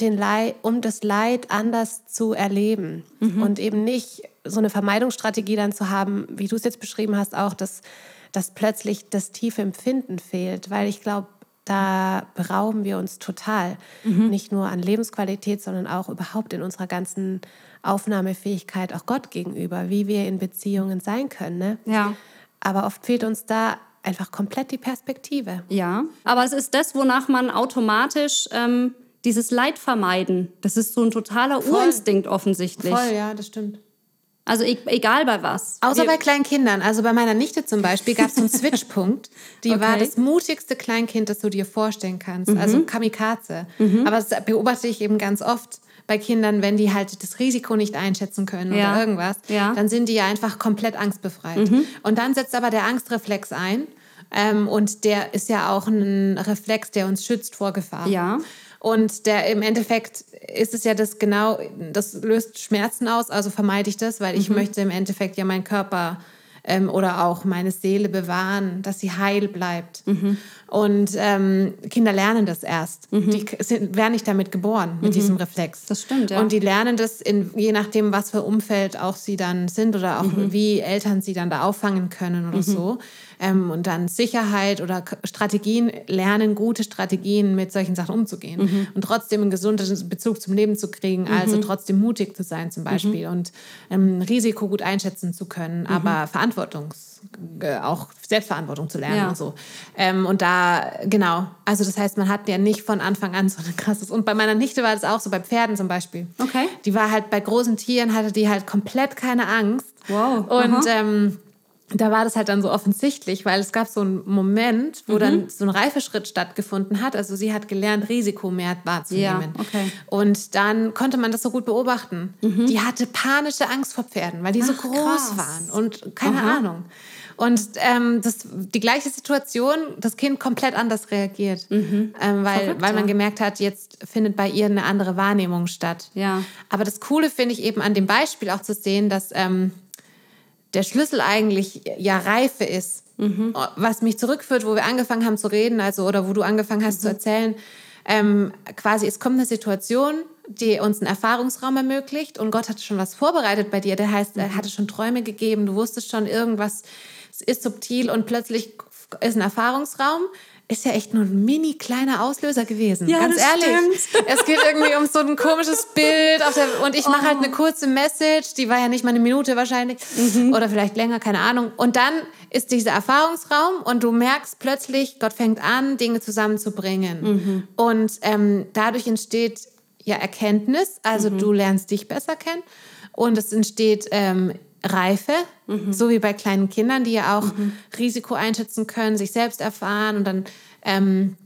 den Leid, um das Leid anders zu erleben mhm. und eben nicht so eine Vermeidungsstrategie dann zu haben, wie du es jetzt beschrieben hast, auch, dass dass plötzlich das tiefe Empfinden fehlt, weil ich glaube, da berauben wir uns total. Mhm. Nicht nur an Lebensqualität, sondern auch überhaupt in unserer ganzen Aufnahmefähigkeit auch Gott gegenüber, wie wir in Beziehungen sein können. Ne? Ja. Aber oft fehlt uns da einfach komplett die Perspektive.
Ja, aber es ist das, wonach man automatisch ähm, dieses Leid vermeiden. Das ist so ein totaler Voll. Urinstinkt offensichtlich.
Voll, ja, das stimmt.
Also e egal bei was.
Außer Wir bei kleinen Kindern. Also bei meiner Nichte zum Beispiel gab es so einen [LAUGHS] Switchpunkt. Die okay. war das mutigste Kleinkind, das du dir vorstellen kannst. Mhm. Also Kamikaze. Mhm. Aber das beobachte ich eben ganz oft bei Kindern, wenn die halt das Risiko nicht einschätzen können ja. oder irgendwas, ja. dann sind die ja einfach komplett angstbefreit. Mhm. Und dann setzt aber der Angstreflex ein. Ähm, und der ist ja auch ein Reflex, der uns schützt vor Gefahr. Ja. Und der im Endeffekt ist es ja das genau, das löst Schmerzen aus, also vermeide ich das, weil ich mhm. möchte im Endeffekt ja meinen Körper ähm, oder auch meine Seele bewahren, dass sie heil bleibt. Mhm. Und ähm, Kinder lernen das erst. Mhm. Die sind, werden nicht damit geboren, mit mhm. diesem Reflex.
Das stimmt, ja.
Und die lernen das, in, je nachdem, was für Umfeld auch sie dann sind oder auch mhm. wie Eltern sie dann da auffangen können oder so,
ähm, und dann Sicherheit oder Strategien lernen, gute Strategien mit solchen Sachen umzugehen mhm. und trotzdem einen gesunden Bezug zum Leben zu kriegen, mhm. also trotzdem mutig zu sein zum Beispiel mhm. und ähm, Risiko gut einschätzen zu können, mhm. aber Verantwortungs äh, auch Selbstverantwortung zu lernen ja. und so. Ähm, und da, genau, also das heißt, man hat ja nicht von Anfang an so ein krasses. Und bei meiner Nichte war das auch so, bei Pferden zum Beispiel.
Okay.
Die war halt bei großen Tieren, hatte die halt komplett keine Angst. Wow. Und ähm, da war das halt dann so offensichtlich, weil es gab so einen Moment, wo mhm. dann so ein Reifeschritt stattgefunden hat. Also sie hat gelernt, Risiko mehr wahrzunehmen.
Ja, okay.
Und dann konnte man das so gut beobachten. Mhm. Die hatte panische Angst vor Pferden, weil die Ach, so groß krass. waren und keine Aha. Ahnung. Und ähm, das, die gleiche Situation, das Kind komplett anders reagiert, mhm. ähm, weil, Verrückt, weil man ja. gemerkt hat, jetzt findet bei ihr eine andere Wahrnehmung statt.
Ja.
Aber das Coole finde ich eben an dem Beispiel auch zu sehen, dass ähm, der Schlüssel eigentlich ja Reife ist. Mhm. Was mich zurückführt, wo wir angefangen haben zu reden, also oder wo du angefangen hast mhm. zu erzählen, ähm, quasi es kommt eine Situation, die uns einen Erfahrungsraum ermöglicht und Gott hat schon was vorbereitet bei dir. Der heißt, er mhm. hatte schon Träume gegeben, du wusstest schon irgendwas es ist subtil und plötzlich ist ein Erfahrungsraum. Ist ja echt nur ein mini kleiner Auslöser gewesen. Ja, Ganz ehrlich. Stimmt. [LAUGHS] Es geht irgendwie um so ein komisches Bild. Der, und ich mache oh. halt eine kurze Message, die war ja nicht mal eine Minute wahrscheinlich. Mhm. Oder vielleicht länger, keine Ahnung. Und dann ist dieser Erfahrungsraum und du merkst plötzlich, Gott fängt an, Dinge zusammenzubringen. Mhm. Und ähm, dadurch entsteht ja Erkenntnis, also mhm. du lernst dich besser kennen. Und es entsteht ähm, Reife, mhm. so wie bei kleinen Kindern, die ja auch mhm. Risiko einschätzen können, sich selbst erfahren und dann ähm,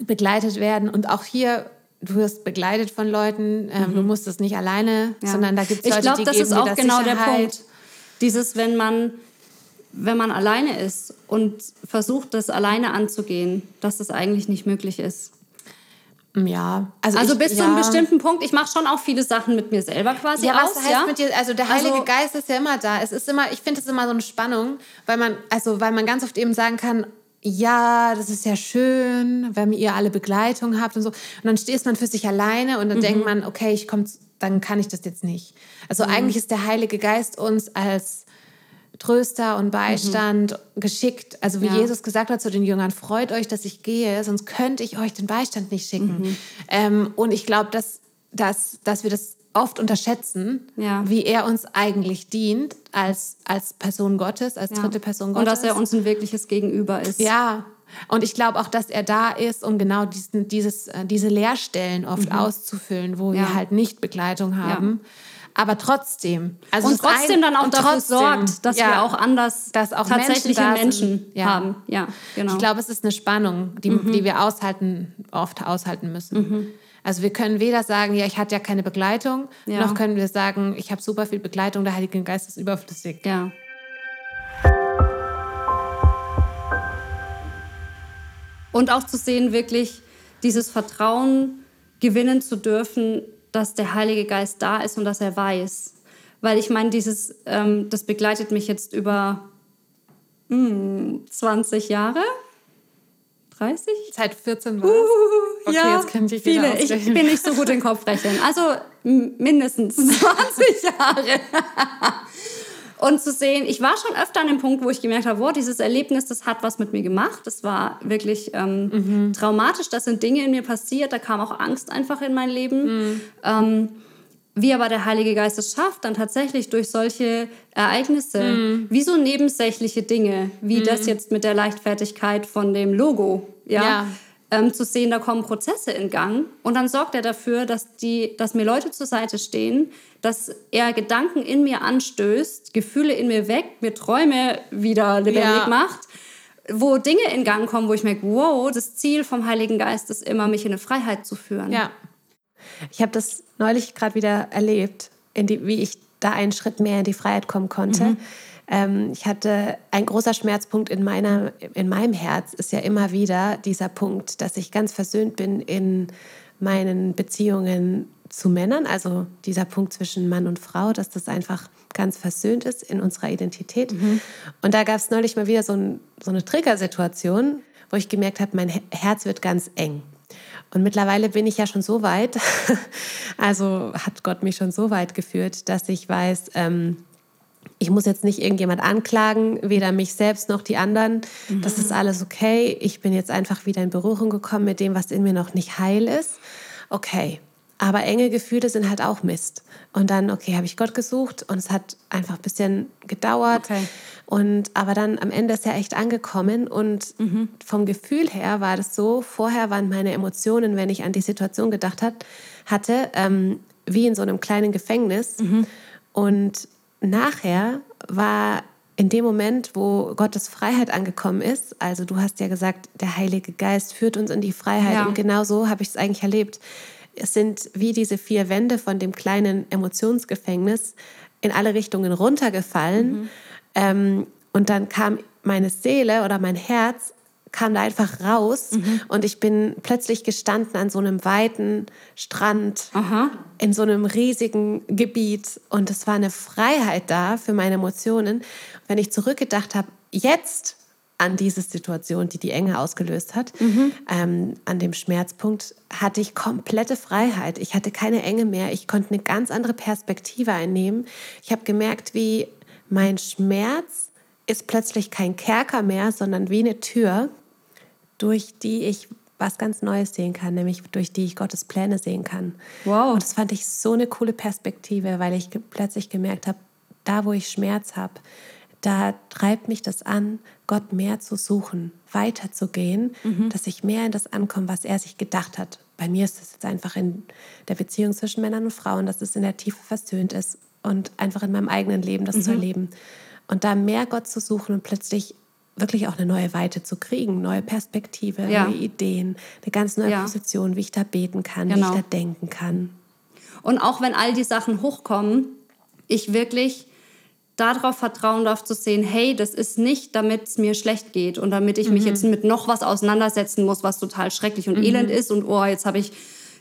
begleitet werden. Und auch hier, du wirst begleitet von Leuten, ähm, mhm. du musst es nicht alleine, ja. sondern da gibt es Leute, glaub, die geben dir das genau Sicherheit. der Punkt.
Dieses, wenn man, wenn man alleine ist und versucht, das alleine anzugehen, dass das eigentlich nicht möglich ist.
Ja,
also, also ich, bis ja. zu einem bestimmten Punkt. Ich mache schon auch viele Sachen mit mir selber quasi
ja,
aus.
Was heißt
ja?
mit dir? Also der Heilige also, Geist ist ja immer da. Es ist immer, ich finde es immer so eine Spannung, weil man, also weil man ganz oft eben sagen kann, ja, das ist ja schön, wenn ihr alle Begleitung habt und so. Und dann stehst man für sich alleine und dann mhm. denkt man, okay, ich komme, dann kann ich das jetzt nicht. Also mhm. eigentlich ist der Heilige Geist uns als Tröster und Beistand mhm. geschickt. Also wie ja. Jesus gesagt hat zu den Jüngern, freut euch, dass ich gehe, sonst könnte ich euch den Beistand nicht schicken. Mhm. Ähm, und ich glaube, dass, dass, dass wir das oft unterschätzen, ja. wie er uns eigentlich dient als, als Person Gottes, als ja. dritte Person Gottes.
Und dass er uns ein wirkliches Gegenüber ist.
Ja, und ich glaube auch, dass er da ist, um genau diesen, dieses, äh, diese Leerstellen oft mhm. auszufüllen, wo wir halt nicht Begleitung haben aber trotzdem.
Also und trotzdem ein, dann auch dafür trotzdem, sorgt, dass ja, wir auch anders dass auch tatsächliche Menschen, Menschen ja. haben. Ja,
genau. Ich glaube, es ist eine Spannung, die, mhm. die wir aushalten, oft aushalten müssen. Mhm. Also wir können weder sagen, ja, ich hatte ja keine Begleitung, ja. noch können wir sagen, ich habe super viel Begleitung, der Heilige Geist ist überflüssig.
Ja. Und auch zu sehen, wirklich dieses Vertrauen gewinnen zu dürfen, dass der Heilige Geist da ist und dass er weiß. Weil ich meine, dieses, ähm, das begleitet mich jetzt über mh, hm, 20 Jahre. 30?
Seit 14 war uh,
Okay, ja, jetzt kann ich viele. Ich bin nicht so gut in Kopfrechnen. Also mindestens [LAUGHS] 20 Jahre. Und zu sehen, ich war schon öfter an dem Punkt, wo ich gemerkt habe, wow, dieses Erlebnis, das hat was mit mir gemacht. Das war wirklich ähm, mhm. traumatisch. Das sind Dinge in mir passiert. Da kam auch Angst einfach in mein Leben. Mhm. Ähm, wie aber der Heilige Geist es schafft, dann tatsächlich durch solche Ereignisse, mhm. wie so nebensächliche Dinge, wie das mhm. jetzt mit der Leichtfertigkeit von dem Logo, ja, ja ähm, zu sehen, da kommen Prozesse in Gang. Und dann sorgt er dafür, dass, die, dass mir Leute zur Seite stehen, dass er Gedanken in mir anstößt, Gefühle in mir weckt, mir Träume wieder lebendig ja. macht, wo Dinge in Gang kommen, wo ich merke, wow, das Ziel vom Heiligen Geist ist immer, mich in eine Freiheit zu führen.
Ja. Ich habe das neulich gerade wieder erlebt, die, wie ich da einen Schritt mehr in die Freiheit kommen konnte. Mhm ähm, ich hatte ein großer Schmerzpunkt in, meiner, in meinem Herz, ist ja immer wieder dieser Punkt, dass ich ganz versöhnt bin in meinen Beziehungen zu Männern, also dieser Punkt zwischen Mann und Frau, dass das einfach ganz versöhnt ist in unserer Identität. Mhm. Und da gab es neulich mal wieder so, ein, so eine Triggersituation, wo ich gemerkt habe, mein Herz wird ganz eng. Und mittlerweile bin ich ja schon so weit, [LAUGHS] also hat Gott mich schon so weit geführt, dass ich weiß, ähm,
ich muss jetzt nicht irgendjemand anklagen, weder mich selbst noch die anderen. Mhm. Das ist alles okay. Ich bin jetzt einfach wieder in Berührung gekommen mit dem, was in mir noch nicht heil ist. Okay. Aber enge Gefühle sind halt auch Mist. Und dann, okay, habe ich Gott gesucht und es hat einfach ein bisschen gedauert. Okay. Und aber dann am Ende ist er echt angekommen und mhm. vom Gefühl her war das so, vorher waren meine Emotionen, wenn ich an die Situation gedacht hat, hatte, ähm, wie in so einem kleinen Gefängnis. Mhm. Und nachher war in dem Moment, wo Gottes Freiheit angekommen ist, also du hast ja gesagt, der Heilige Geist führt uns in die Freiheit ja. und genau so habe ich es eigentlich erlebt. Es sind wie diese vier Wände von dem kleinen Emotionsgefängnis in alle Richtungen runtergefallen. Mhm. Ähm, und dann kam meine Seele oder mein Herz kam da einfach raus mhm. und ich bin plötzlich gestanden an so einem weiten Strand Aha. in so einem riesigen Gebiet und es war eine Freiheit da für meine Emotionen. Wenn ich zurückgedacht habe, jetzt an diese Situation, die die Enge ausgelöst hat, mhm. ähm, an dem Schmerzpunkt, hatte ich komplette Freiheit. Ich hatte keine Enge mehr. Ich konnte eine ganz andere Perspektive einnehmen. Ich habe gemerkt, wie mein Schmerz ist plötzlich kein Kerker mehr, sondern wie eine Tür, durch die ich was ganz Neues sehen kann, nämlich durch die ich Gottes Pläne sehen kann. Wow. Und das fand ich so eine coole Perspektive, weil ich plötzlich gemerkt habe, da wo ich Schmerz habe, da treibt mich das an, Gott mehr zu suchen, weiterzugehen, mhm. dass ich mehr in das ankomme, was er sich gedacht hat. Bei mir ist es jetzt einfach in der Beziehung zwischen Männern und Frauen, dass es in der Tiefe versöhnt ist und einfach in meinem eigenen Leben das mhm. zu erleben. Und da mehr Gott zu suchen und plötzlich wirklich auch eine neue Weite zu kriegen, neue Perspektive, ja. neue Ideen, eine ganz neue ja. Position, wie ich da beten kann, genau. wie ich genau. da denken kann.
Und auch wenn all die Sachen hochkommen, ich wirklich darauf vertrauen darf zu sehen, hey, das ist nicht, damit es mir schlecht geht und damit ich mhm. mich jetzt mit noch was auseinandersetzen muss, was total schrecklich und mhm. elend ist und oh, jetzt habe ich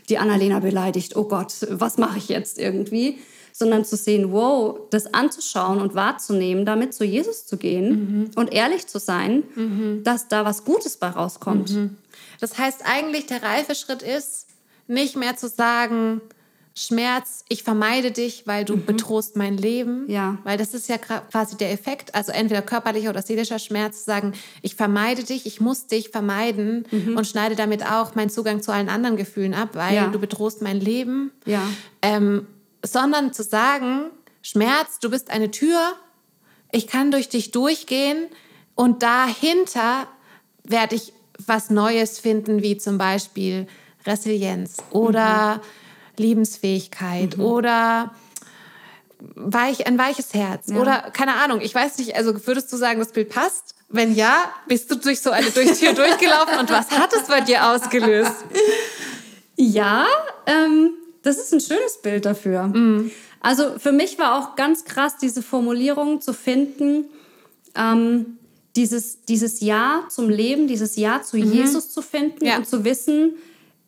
die Annalena beleidigt, oh Gott, was mache ich jetzt irgendwie? sondern zu sehen, wow, das anzuschauen und wahrzunehmen, damit zu Jesus zu gehen mhm. und ehrlich zu sein, mhm. dass da was Gutes bei rauskommt. Mhm.
Das heißt eigentlich, der reife Schritt ist, nicht mehr zu sagen, Schmerz, ich vermeide dich, weil du mhm. bedrohst mein Leben. Ja. Weil das ist ja quasi der Effekt, also entweder körperlicher oder seelischer Schmerz, zu sagen, ich vermeide dich, ich muss dich vermeiden mhm. und schneide damit auch meinen Zugang zu allen anderen Gefühlen ab, weil ja. du bedrohst mein Leben. Ja. Ähm, sondern zu sagen, Schmerz, du bist eine Tür, ich kann durch dich durchgehen und dahinter werde ich was Neues finden, wie zum Beispiel Resilienz oder mhm. Liebensfähigkeit mhm. oder weich, ein weiches Herz ja. oder keine Ahnung. Ich weiß nicht, also würdest du sagen, das Bild passt? Wenn ja, bist du durch so eine Tür [LAUGHS] durchgelaufen und was hat es bei dir ausgelöst?
Ja, ähm, das ist ein schönes Bild dafür. Mhm. Also für mich war auch ganz krass, diese Formulierung zu finden, ähm, dieses, dieses Ja zum Leben, dieses Ja zu mhm. Jesus zu finden ja. und zu wissen,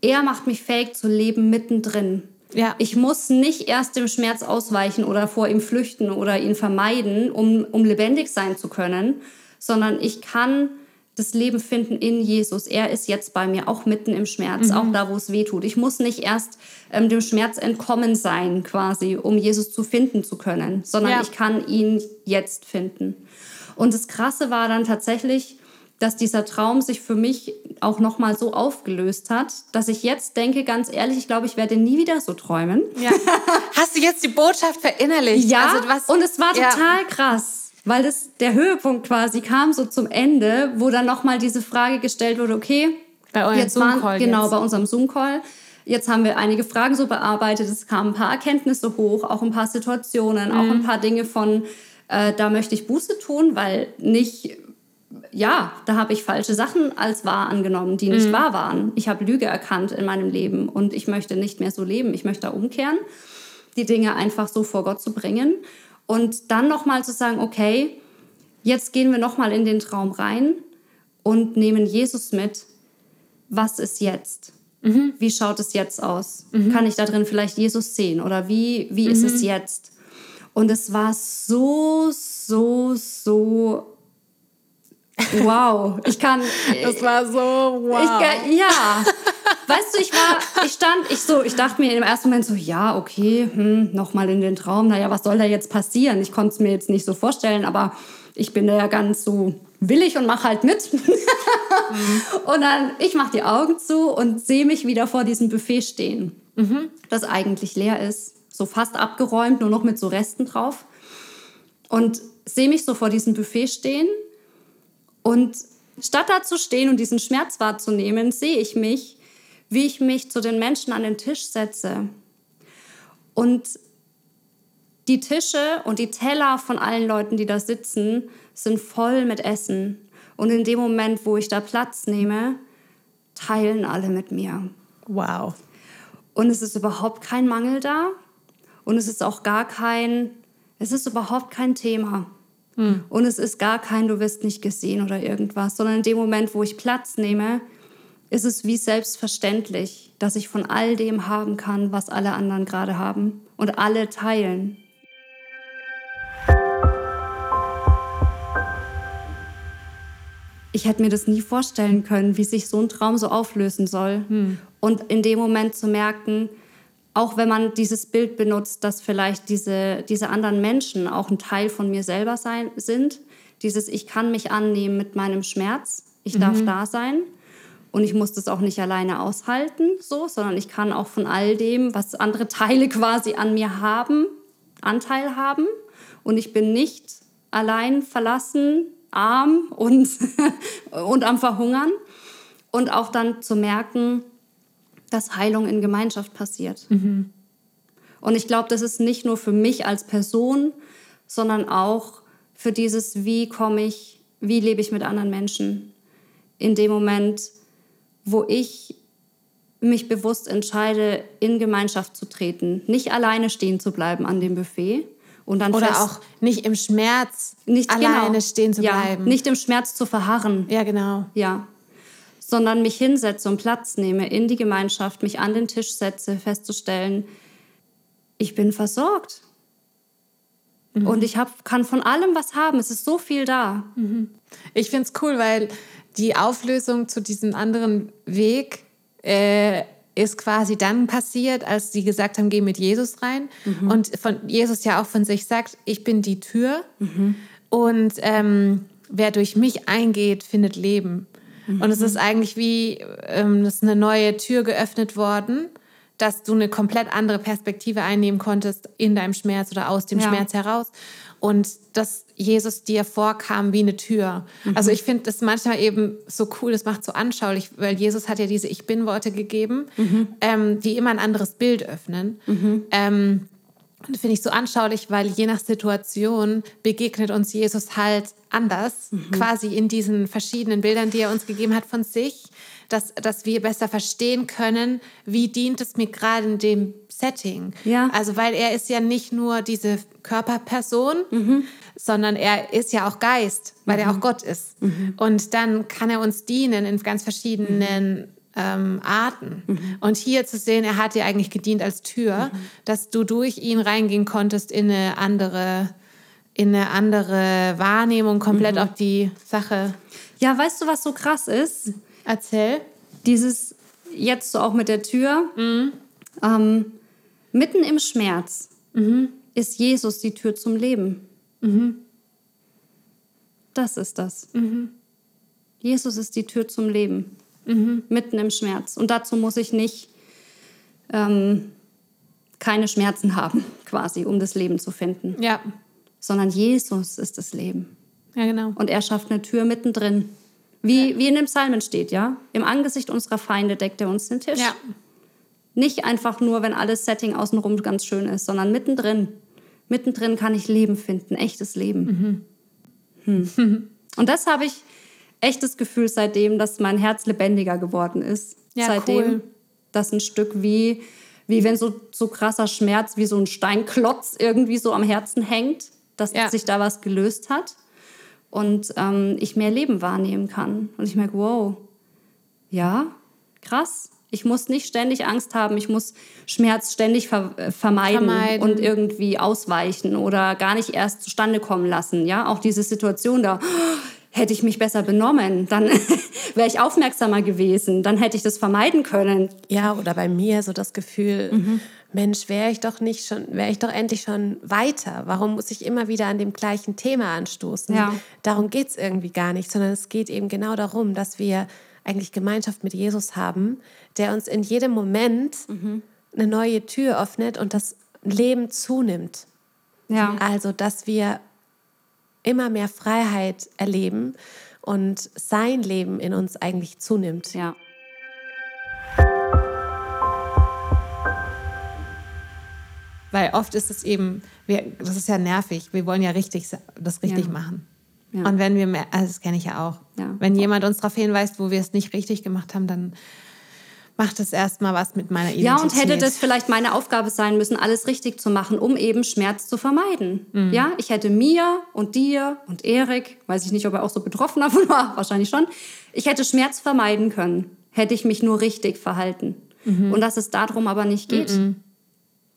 er macht mich fähig zu leben mittendrin. Ja. Ich muss nicht erst dem Schmerz ausweichen oder vor ihm flüchten oder ihn vermeiden, um, um lebendig sein zu können, sondern ich kann das Leben finden in Jesus. Er ist jetzt bei mir, auch mitten im Schmerz, mhm. auch da, wo es weh tut. Ich muss nicht erst ähm, dem Schmerz entkommen sein, quasi, um Jesus zu finden zu können, sondern ja. ich kann ihn jetzt finden. Und das Krasse war dann tatsächlich, dass dieser Traum sich für mich auch noch mal so aufgelöst hat, dass ich jetzt denke, ganz ehrlich, ich glaube, ich werde nie wieder so träumen. Ja. [LAUGHS]
Hast du jetzt die Botschaft verinnerlicht?
Ja, also und es war total ja. krass weil das der Höhepunkt quasi kam so zum Ende, wo dann noch mal diese Frage gestellt wurde, okay, bei eurem jetzt Zoom Call genau jetzt. bei unserem Zoom Call. Jetzt haben wir einige Fragen so bearbeitet, es kamen ein paar Erkenntnisse hoch, auch ein paar Situationen, mhm. auch ein paar Dinge von äh, da möchte ich Buße tun, weil nicht ja, da habe ich falsche Sachen als wahr angenommen, die nicht mhm. wahr waren. Ich habe Lüge erkannt in meinem Leben und ich möchte nicht mehr so leben. Ich möchte da umkehren, die Dinge einfach so vor Gott zu bringen und dann nochmal zu sagen, okay, jetzt gehen wir nochmal in den Traum rein und nehmen Jesus mit. Was ist jetzt? Mhm. Wie schaut es jetzt aus? Mhm. Kann ich da drin vielleicht Jesus sehen? Oder wie, wie ist es mhm. jetzt? Und es war so, so, so wow. Ich kann.
Das war so wow.
Ich, ja. Weißt du, ich war ich stand, ich so, ich dachte mir im ersten Moment so, ja, okay, hm, nochmal in den Traum. Naja, was soll da jetzt passieren? Ich konnte es mir jetzt nicht so vorstellen, aber ich bin da ja ganz so willig und mache halt mit. mhm. Und dann, ich mache die Augen zu und sehe mich wieder vor diesem Buffet stehen, mhm. das eigentlich leer ist, so fast abgeräumt, nur noch mit so Resten drauf. Und sehe mich so vor diesem Buffet stehen und statt da zu stehen und diesen Schmerz wahrzunehmen, sehe ich mich, wie ich mich zu den Menschen an den Tisch setze. Und die Tische und die Teller von allen Leuten, die da sitzen, sind voll mit Essen. Und in dem Moment, wo ich da Platz nehme, teilen alle mit mir.
Wow.
Und es ist überhaupt kein Mangel da. Und es ist auch gar kein, es ist überhaupt kein Thema. Hm. Und es ist gar kein, du wirst nicht gesehen oder irgendwas, sondern in dem Moment, wo ich Platz nehme, ist es wie selbstverständlich, dass ich von all dem haben kann, was alle anderen gerade haben und alle teilen. Ich hätte mir das nie vorstellen können, wie sich so ein Traum so auflösen soll. Hm. Und in dem Moment zu merken, auch wenn man dieses Bild benutzt, dass vielleicht diese, diese anderen Menschen auch ein Teil von mir selber sein, sind, dieses Ich kann mich annehmen mit meinem Schmerz, ich mhm. darf da sein. Und ich muss das auch nicht alleine aushalten, so, sondern ich kann auch von all dem, was andere Teile [LAUGHS] quasi an mir haben, Anteil haben. Und ich bin nicht allein verlassen, arm und, [LAUGHS] und am Verhungern. Und auch dann zu merken, dass Heilung in Gemeinschaft passiert. Mhm. Und ich glaube, das ist nicht nur für mich als Person, sondern auch für dieses, wie komme ich, wie lebe ich mit anderen Menschen. In dem Moment, wo ich mich bewusst entscheide, in Gemeinschaft zu treten, nicht alleine stehen zu bleiben an dem Buffet. Und dann
Oder auch nicht im Schmerz nicht, alleine genau, stehen zu bleiben.
Ja, nicht im Schmerz zu verharren.
Ja, genau.
Ja, sondern mich hinsetze und Platz nehme in die Gemeinschaft, mich an den Tisch setze, festzustellen, ich bin versorgt. Mhm. Und ich hab, kann von allem was haben. Es ist so viel da.
Mhm. Ich finde es cool, weil die Auflösung zu diesem anderen Weg äh, ist quasi dann passiert, als sie gesagt haben, geh mit Jesus rein. Mhm. Und von Jesus ja auch von sich sagt, ich bin die Tür. Mhm. Und ähm, wer durch mich eingeht, findet Leben. Mhm. Und es ist eigentlich wie, ähm, es ist eine neue Tür geöffnet worden, dass du eine komplett andere Perspektive einnehmen konntest in deinem Schmerz oder aus dem ja. Schmerz heraus. Und dass Jesus dir vorkam wie eine Tür. Mhm. Also ich finde das manchmal eben so cool, das macht so anschaulich, weil Jesus hat ja diese Ich Bin-Worte gegeben, mhm. ähm, die immer ein anderes Bild öffnen. Mhm. Ähm, finde ich so anschaulich, weil je nach Situation begegnet uns Jesus halt anders, mhm. quasi in diesen verschiedenen Bildern, die er uns gegeben hat von sich, dass, dass wir besser verstehen können, wie dient es mir gerade in dem Setting. Ja. Also weil er ist ja nicht nur diese Körperperson, mhm. sondern er ist ja auch Geist, weil mhm. er auch Gott ist. Mhm. Und dann kann er uns dienen in ganz verschiedenen ähm, Arten. Mhm. Und hier zu sehen, er hat dir eigentlich gedient als Tür, mhm. dass du durch ihn reingehen konntest in eine andere, in eine andere Wahrnehmung, komplett mhm. auf die Sache.
Ja, weißt du, was so krass ist?
Erzähl.
Dieses jetzt so auch mit der Tür. Mhm. Ähm, mitten im Schmerz mhm. ist Jesus die Tür zum Leben. Mhm. Das ist das. Jesus ist die Tür zum Leben mhm. mitten im Schmerz. Und dazu muss ich nicht ähm, keine Schmerzen haben, quasi, um das Leben zu finden.
Ja.
Sondern Jesus ist das Leben.
Ja, genau.
Und er schafft eine Tür mittendrin. Wie, ja. wie in dem Psalmen steht, ja? Im Angesicht unserer Feinde deckt er uns den Tisch. Ja. Nicht einfach nur, wenn alles Setting außenrum ganz schön ist, sondern mittendrin. Mittendrin kann ich Leben finden, echtes Leben. Mhm. Hm. [LAUGHS] Und das habe ich echt das Gefühl seitdem, dass mein Herz lebendiger geworden ist. Ja, seitdem, cool. dass ein Stück wie, wie wenn so, so krasser Schmerz wie so ein Steinklotz irgendwie so am Herzen hängt, dass ja. sich da was gelöst hat und ähm, ich mehr Leben wahrnehmen kann. Und ich merke, wow, ja, krass. Ich muss nicht ständig Angst haben, ich muss Schmerz ständig ver äh, vermeiden, vermeiden, und irgendwie ausweichen oder gar nicht erst zustande kommen lassen. Ja, auch diese Situation da, hätte ich mich besser benommen, dann [LAUGHS] wäre ich aufmerksamer gewesen, dann hätte ich das vermeiden können.
Ja, oder bei mir so das Gefühl, mhm. Mensch, wäre ich doch nicht schon, wäre ich doch endlich schon weiter. Warum muss ich immer wieder an dem gleichen Thema anstoßen?
Ja.
Darum geht es irgendwie gar nicht, sondern es geht eben genau darum, dass wir eigentlich Gemeinschaft mit Jesus haben, der uns in jedem Moment mhm. eine neue Tür öffnet und das Leben zunimmt.
Ja.
Also, dass wir immer mehr Freiheit erleben und sein Leben in uns eigentlich zunimmt.
Ja.
Weil oft ist es eben, wir, das ist ja nervig, wir wollen ja richtig, das richtig ja. machen. Ja. Und wenn wir mehr, also das kenne ich ja auch,
ja.
wenn jemand uns darauf hinweist, wo wir es nicht richtig gemacht haben, dann macht es erstmal was mit meiner Identität.
Ja, und hätte das vielleicht meine Aufgabe sein müssen, alles richtig zu machen, um eben Schmerz zu vermeiden. Mhm. Ja, ich hätte mir und dir und Erik, weiß ich nicht, ob er auch so betroffen [LAUGHS] davon war, wahrscheinlich schon, ich hätte Schmerz vermeiden können, hätte ich mich nur richtig verhalten. Mhm. Und dass es darum aber nicht geht. Mhm.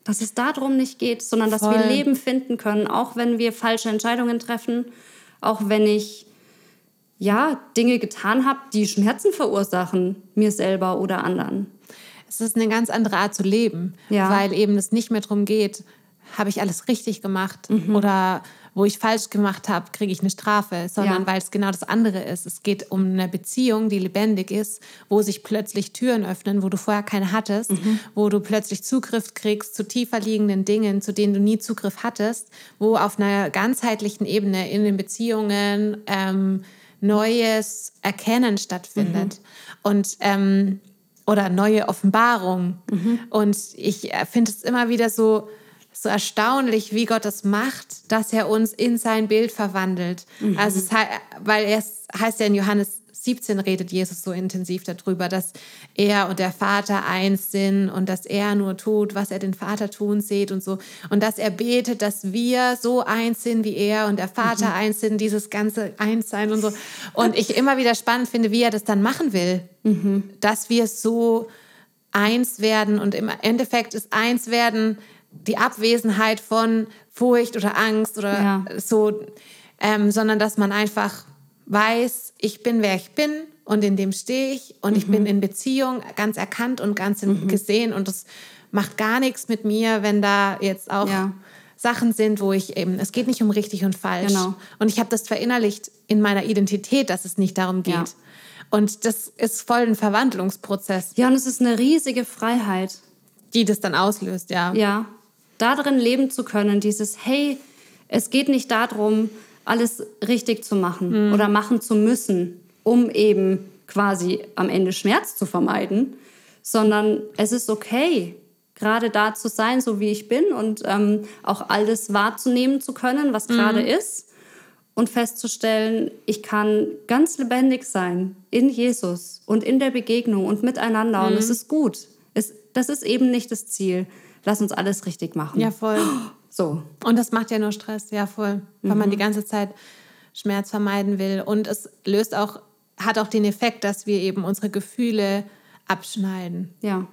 Dass es darum nicht geht, sondern dass Voll. wir Leben finden können, auch wenn wir falsche Entscheidungen treffen, auch wenn ich ja, Dinge getan habe, die Schmerzen verursachen, mir selber oder anderen.
Es ist eine ganz andere Art zu leben,
ja.
weil eben es nicht mehr darum geht, habe ich alles richtig gemacht mhm. oder wo ich falsch gemacht habe, kriege ich eine Strafe, sondern ja. weil es genau das andere ist. Es geht um eine Beziehung, die lebendig ist, wo sich plötzlich Türen öffnen, wo du vorher keine hattest, mhm. wo du plötzlich Zugriff kriegst zu tiefer liegenden Dingen, zu denen du nie Zugriff hattest, wo auf einer ganzheitlichen Ebene in den Beziehungen ähm, neues Erkennen stattfindet. Mhm. Und ähm, oder neue Offenbarung. Mhm. Und ich äh, finde es immer wieder so, so erstaunlich, wie Gott das macht, dass er uns in sein Bild verwandelt. Mhm. Also es, weil es heißt ja in Johannes 17 redet Jesus so intensiv darüber, dass er und der Vater eins sind und dass er nur tut, was er den Vater tun sieht und so. Und dass er betet, dass wir so eins sind wie er und der Vater mhm. eins sind, dieses ganze Einssein und so. Und ich immer wieder spannend finde, wie er das dann machen will, mhm. dass wir so eins werden und im Endeffekt ist eins werden die Abwesenheit von Furcht oder Angst oder ja. so, ähm, sondern dass man einfach weiß, ich bin, wer ich bin und in dem stehe ich und mhm. ich bin mhm. in Beziehung ganz erkannt und ganz mhm. gesehen und es macht gar nichts mit mir, wenn da jetzt auch ja. Sachen sind, wo ich eben, es geht nicht um richtig und falsch.
Genau.
Und ich habe das verinnerlicht in meiner Identität, dass es nicht darum geht. Ja. Und das ist voll ein Verwandlungsprozess.
Ja, und es ist eine riesige Freiheit.
Die das dann auslöst, ja.
Ja. Darin leben zu können, dieses, hey, es geht nicht darum, alles richtig zu machen mhm. oder machen zu müssen, um eben quasi am Ende Schmerz zu vermeiden, sondern es ist okay, gerade da zu sein, so wie ich bin und ähm, auch alles wahrzunehmen zu können, was gerade mhm. ist und festzustellen, ich kann ganz lebendig sein in Jesus und in der Begegnung und miteinander mhm. und es ist gut. Es, das ist eben nicht das Ziel. Lass uns alles richtig machen.
Ja, voll. [GASPS]
So.
Und das macht ja nur Stress, ja voll, weil mhm. man die ganze Zeit Schmerz vermeiden will. Und es löst auch, hat auch den Effekt, dass wir eben unsere Gefühle abschneiden.
Ja.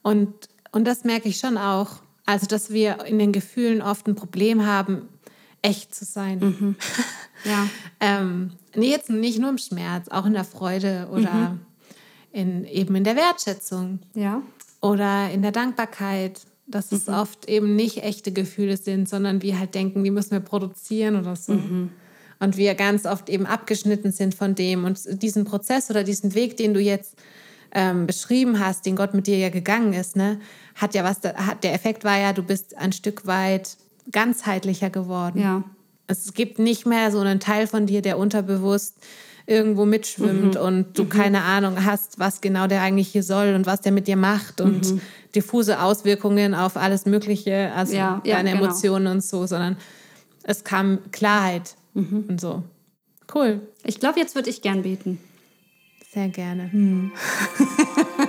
Und, und das merke ich schon auch. Also, dass wir in den Gefühlen oft ein Problem haben, echt zu sein.
Mhm. [LAUGHS] Ja.
ähm, nee, jetzt nicht nur im Schmerz, auch in der Freude oder mhm. in, eben in der Wertschätzung.
Ja.
Oder in der Dankbarkeit dass es mhm. oft eben nicht echte Gefühle sind, sondern wir halt denken, die müssen wir produzieren oder so. Mhm. Und wir ganz oft eben abgeschnitten sind von dem. Und diesen Prozess oder diesen Weg, den du jetzt ähm, beschrieben hast, den Gott mit dir ja gegangen ist, ne, hat ja was, hat, der Effekt war ja, du bist ein Stück weit ganzheitlicher geworden.
Ja.
Es gibt nicht mehr so einen Teil von dir, der unterbewusst irgendwo mitschwimmt mhm. und du mhm. keine Ahnung hast, was genau der eigentlich hier soll und was der mit dir macht und mhm. diffuse Auswirkungen auf alles Mögliche, also ja, deine ja, genau. Emotionen und so, sondern es kam Klarheit mhm. und so. Cool.
Ich glaube, jetzt würde ich gern beten.
Sehr gerne.
Hm. [LAUGHS]